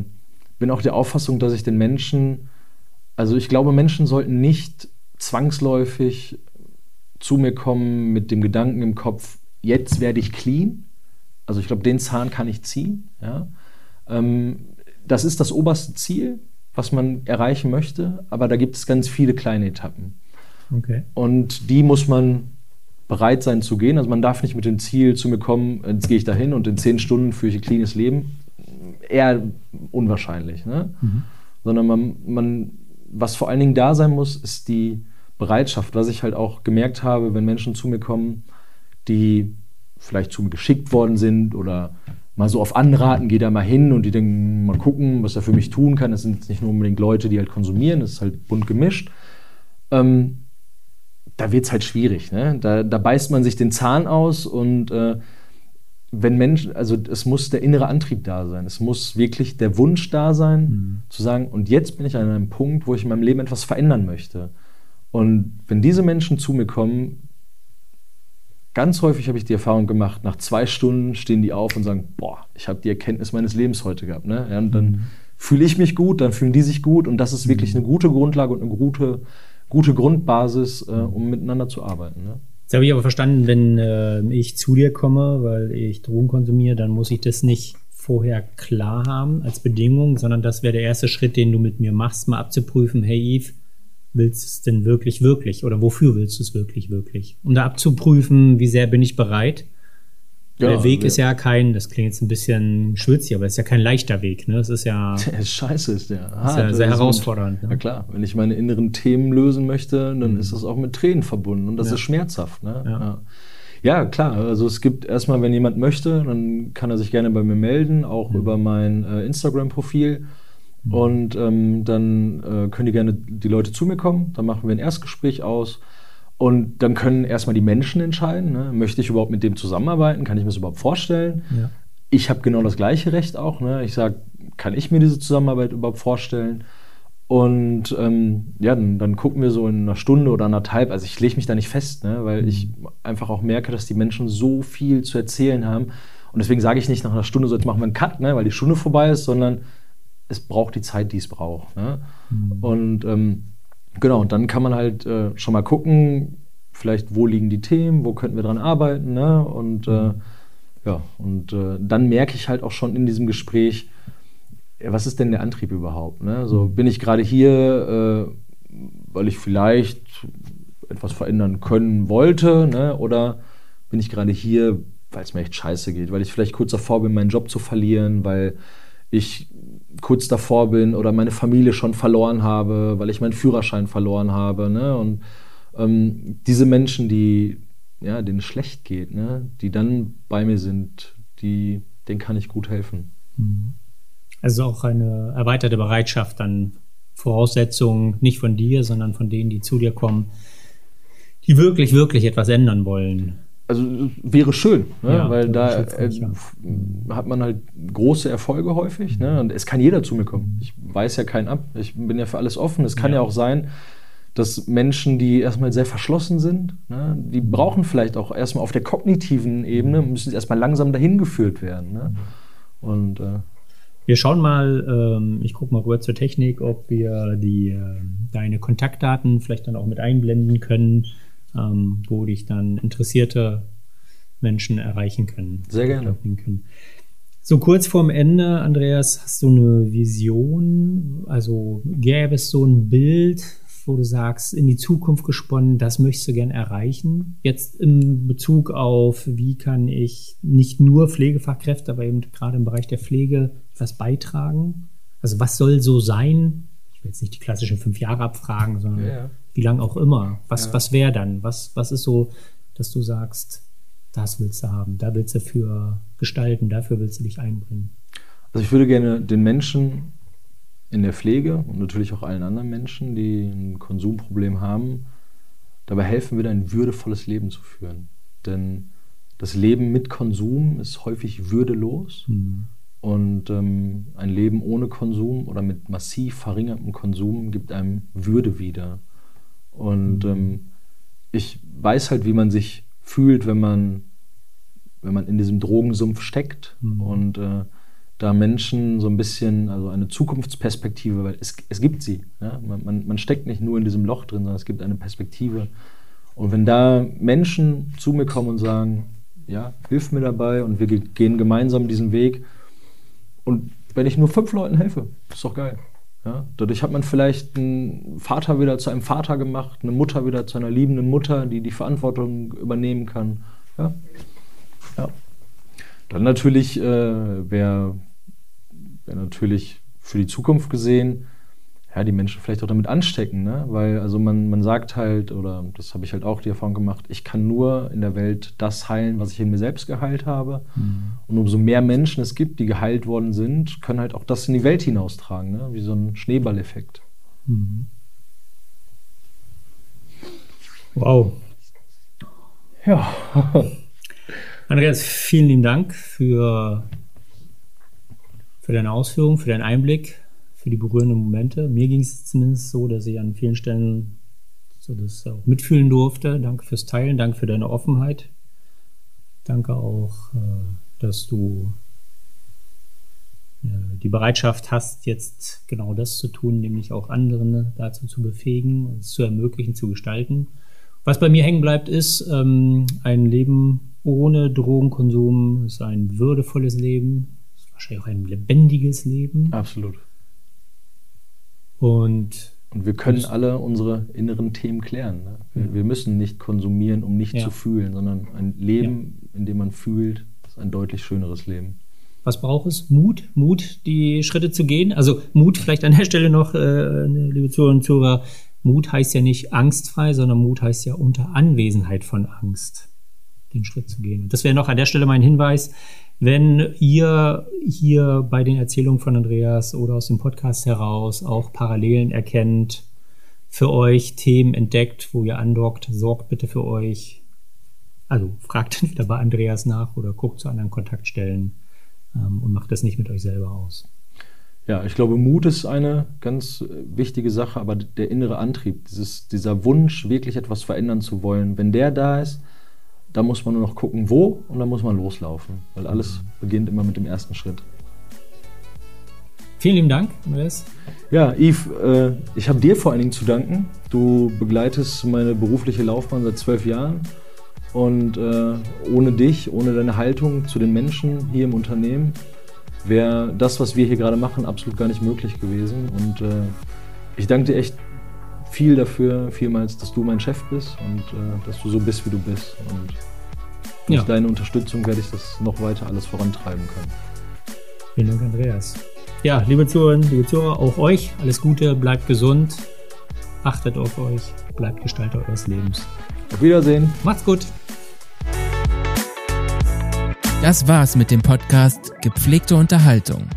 S3: bin auch der Auffassung, dass ich den Menschen, also ich glaube, Menschen sollten nicht zwangsläufig zu mir kommen mit dem Gedanken im Kopf, jetzt werde ich clean. Also ich glaube, den Zahn kann ich ziehen. Ja? Ähm, das ist das oberste Ziel, was man erreichen möchte, aber da gibt es ganz viele kleine Etappen. Okay. Und die muss man bereit sein zu gehen. Also man darf nicht mit dem Ziel zu mir kommen, jetzt gehe ich dahin und in zehn Stunden führe ich ein cleanes Leben. Eher unwahrscheinlich. Ne? Mhm. Sondern man, man, was vor allen Dingen da sein muss, ist die Bereitschaft, was ich halt auch gemerkt habe, wenn Menschen zu mir kommen, die vielleicht zu mir geschickt worden sind oder mal so auf Anraten, geh da mal hin und die denken, mal gucken, was er für mich tun kann. Das sind nicht nur unbedingt Leute, die halt konsumieren, das ist halt bunt gemischt. Ähm, da wird es halt schwierig. Ne? Da, da, beißt man sich den Zahn aus und äh, wenn Menschen, also es muss der innere Antrieb da sein. Es muss wirklich der Wunsch da sein, mhm. zu sagen, und jetzt bin ich an einem Punkt, wo ich in meinem Leben etwas verändern möchte. Und wenn diese Menschen zu mir kommen, ganz häufig habe ich die Erfahrung gemacht, nach zwei Stunden stehen die auf und sagen, boah, ich habe die Erkenntnis meines Lebens heute gehabt. Ne? Ja, und dann mhm. fühle ich mich gut, dann fühlen die sich gut und das ist wirklich mhm. eine gute Grundlage und eine gute gute Grundbasis, äh, um miteinander zu arbeiten. Ne?
S2: Jetzt habe ich aber verstanden, wenn äh, ich zu dir komme, weil ich Drogen konsumiere, dann muss ich das nicht vorher klar haben als Bedingung, sondern das wäre der erste Schritt, den du mit mir machst, mal abzuprüfen, hey Yves, willst du es denn wirklich, wirklich? Oder wofür willst du es wirklich, wirklich? Um da abzuprüfen, wie sehr bin ich bereit, ja, der Weg ja. ist ja kein, das klingt jetzt ein bisschen schwitzig, aber es ist ja kein leichter Weg. Ne? Es ist ja. <laughs>
S3: Scheiße ist der.
S2: Ist ja sehr herausfordernd.
S3: Ne? Ja klar, wenn ich meine inneren Themen lösen möchte, dann mhm. ist das auch mit Tränen verbunden und das ist schmerzhaft. Ne? Ja. ja. klar. Also es gibt erstmal, wenn jemand möchte, dann kann er sich gerne bei mir melden, auch mhm. über mein äh, Instagram-Profil. Mhm. Und ähm, dann äh, können die gerne die Leute zu mir kommen. Dann machen wir ein Erstgespräch aus. Und dann können erstmal die Menschen entscheiden, ne? möchte ich überhaupt mit dem zusammenarbeiten, kann ich mir das überhaupt vorstellen? Ja. Ich habe genau das gleiche Recht auch. Ne? Ich sage, kann ich mir diese Zusammenarbeit überhaupt vorstellen? Und ähm, ja, dann, dann, gucken wir so in einer Stunde oder anderthalb. Also ich lege mich da nicht fest, ne? weil mhm. ich einfach auch merke, dass die Menschen so viel zu erzählen haben. Und deswegen sage ich nicht nach einer Stunde, so jetzt machen wir einen Cut, ne? weil die Stunde vorbei ist, sondern es braucht die Zeit, die es braucht. Ne? Mhm. Und ähm, Genau, und dann kann man halt äh, schon mal gucken, vielleicht wo liegen die Themen, wo könnten wir dran arbeiten, ne? Und äh, ja, und äh, dann merke ich halt auch schon in diesem Gespräch, ja, was ist denn der Antrieb überhaupt? Ne? So bin ich gerade hier, äh, weil ich vielleicht etwas verändern können wollte, ne? oder bin ich gerade hier, weil es mir echt scheiße geht, weil ich vielleicht kurz davor bin, meinen Job zu verlieren, weil ich kurz davor bin oder meine Familie schon verloren habe, weil ich meinen Führerschein verloren habe. Ne? Und ähm, diese Menschen, die ja, denen es schlecht geht, ne? die dann bei mir sind, die, denen kann ich gut helfen.
S2: Mhm. Also auch eine erweiterte Bereitschaft, dann Voraussetzungen, nicht von dir, sondern von denen, die zu dir kommen, die wirklich, wirklich etwas ändern wollen.
S3: Also wäre schön, ne? ja, weil da äh, ja. hat man halt große Erfolge häufig. Ne? Und es kann jeder zu mir kommen. Ich weiß ja keinen ab. Ich bin ja für alles offen. Es kann ja, ja auch sein, dass Menschen, die erstmal sehr verschlossen sind, ne, die brauchen vielleicht auch erstmal auf der kognitiven Ebene, müssen erstmal langsam dahin geführt werden. Ne? Und äh,
S2: wir schauen mal, ähm, ich gucke mal rüber zur Technik, ob wir die, äh, deine Kontaktdaten vielleicht dann auch mit einblenden können ähm, wo dich dann interessierte Menschen erreichen können.
S3: Sehr gerne.
S2: Können. So kurz vorm Ende, Andreas, hast du eine Vision? Also gäbe es so ein Bild, wo du sagst, in die Zukunft gesponnen, das möchtest du gern erreichen? Jetzt in Bezug auf, wie kann ich nicht nur Pflegefachkräfte, aber eben gerade im Bereich der Pflege etwas beitragen? Also was soll so sein? Ich will jetzt nicht die klassischen fünf Jahre abfragen, sondern ja wie lange auch immer. Was, ja. was wäre dann? Was, was ist so, dass du sagst, das willst du haben, da willst du für gestalten, dafür willst du dich einbringen?
S3: Also ich würde gerne den Menschen in der Pflege und natürlich auch allen anderen Menschen, die ein Konsumproblem haben, dabei helfen, wieder ein würdevolles Leben zu führen. Denn das Leben mit Konsum ist häufig würdelos. Mhm. Und ähm, ein Leben ohne Konsum oder mit massiv verringertem Konsum gibt einem Würde wieder. Und ähm, ich weiß halt, wie man sich fühlt, wenn man, wenn man in diesem Drogensumpf steckt mhm. und äh, da Menschen so ein bisschen, also eine Zukunftsperspektive, weil es, es gibt sie. Ja? Man, man, man steckt nicht nur in diesem Loch drin, sondern es gibt eine Perspektive. Und wenn da Menschen zu mir kommen und sagen, ja, hilf mir dabei und wir gehen gemeinsam diesen Weg und wenn ich nur fünf Leuten helfe, ist doch geil. Ja, dadurch hat man vielleicht einen Vater wieder zu einem Vater gemacht, eine Mutter wieder zu einer liebenden Mutter, die die Verantwortung übernehmen kann. Ja. ja. Dann natürlich äh, wäre wär natürlich für die Zukunft gesehen, ja, die Menschen vielleicht auch damit anstecken, ne? weil also man, man sagt halt, oder das habe ich halt auch die Erfahrung gemacht, ich kann nur in der Welt das heilen, was ich in mir selbst geheilt habe. Mhm. Und umso mehr Menschen es gibt, die geheilt worden sind, können halt auch das in die Welt hinaustragen, ne? wie so ein Schneeballeffekt. Mhm.
S2: Wow. Ja. Andreas, vielen lieben Dank für, für deine Ausführungen, für deinen Einblick für die berührenden Momente. Mir ging es zumindest so, dass ich an vielen Stellen so das auch mitfühlen durfte. Danke fürs Teilen, danke für deine Offenheit. Danke auch, äh, dass du die Bereitschaft hast, jetzt genau das zu tun, nämlich auch andere dazu zu befähigen, es zu ermöglichen, zu gestalten. Was bei mir hängen bleibt, ist ähm, ein Leben ohne Drogenkonsum, ist ein würdevolles Leben, ist wahrscheinlich auch ein lebendiges Leben.
S3: Absolut.
S2: Und,
S3: und wir können alle unsere inneren Themen klären. Ne? Wir, wir, müssen nicht konsumieren, um nicht ja. zu fühlen, sondern ein Leben, ja. in dem man fühlt, ist ein deutlich schöneres Leben.
S2: Was braucht es? Mut, Mut, die Schritte zu gehen. Also Mut vielleicht an der Stelle noch, äh, liebe Zuhörer und Zuhörer, Mut heißt ja nicht angstfrei, sondern Mut heißt ja unter Anwesenheit von Angst den Schritt zu gehen. Das wäre noch an der Stelle mein Hinweis. Wenn ihr hier bei den Erzählungen von Andreas oder aus dem Podcast heraus auch Parallelen erkennt, für euch Themen entdeckt, wo ihr andockt, sorgt bitte für euch. Also fragt <laughs> entweder bei Andreas nach oder guckt zu anderen Kontaktstellen ähm, und macht das nicht mit euch selber aus.
S3: Ja, ich glaube, Mut ist eine ganz wichtige Sache, aber der innere Antrieb, dieses, dieser Wunsch, wirklich etwas verändern zu wollen, wenn der da ist, da muss man nur noch gucken, wo und dann muss man loslaufen, weil alles beginnt immer mit dem ersten Schritt.
S2: Vielen lieben Dank, Andreas.
S3: Ja, Yves, äh, ich habe dir vor allen Dingen zu danken. Du begleitest meine berufliche Laufbahn seit zwölf Jahren. Und äh, ohne dich, ohne deine Haltung zu den Menschen hier im Unternehmen, wäre das, was wir hier gerade machen, absolut gar nicht möglich gewesen. Und äh, ich danke dir echt viel dafür, vielmals, dass du mein Chef bist und äh, dass du so bist, wie du bist. Und durch ja. deine Unterstützung werde ich das noch weiter alles vorantreiben können.
S2: Vielen Dank, Andreas. Ja, liebe Zuhörerinnen, liebe Zuhörer, auch euch alles Gute, bleibt gesund, achtet auf euch, bleibt Gestalter eures Lebens.
S3: Auf Wiedersehen.
S2: Macht's gut.
S1: Das war's mit dem Podcast Gepflegte Unterhaltung.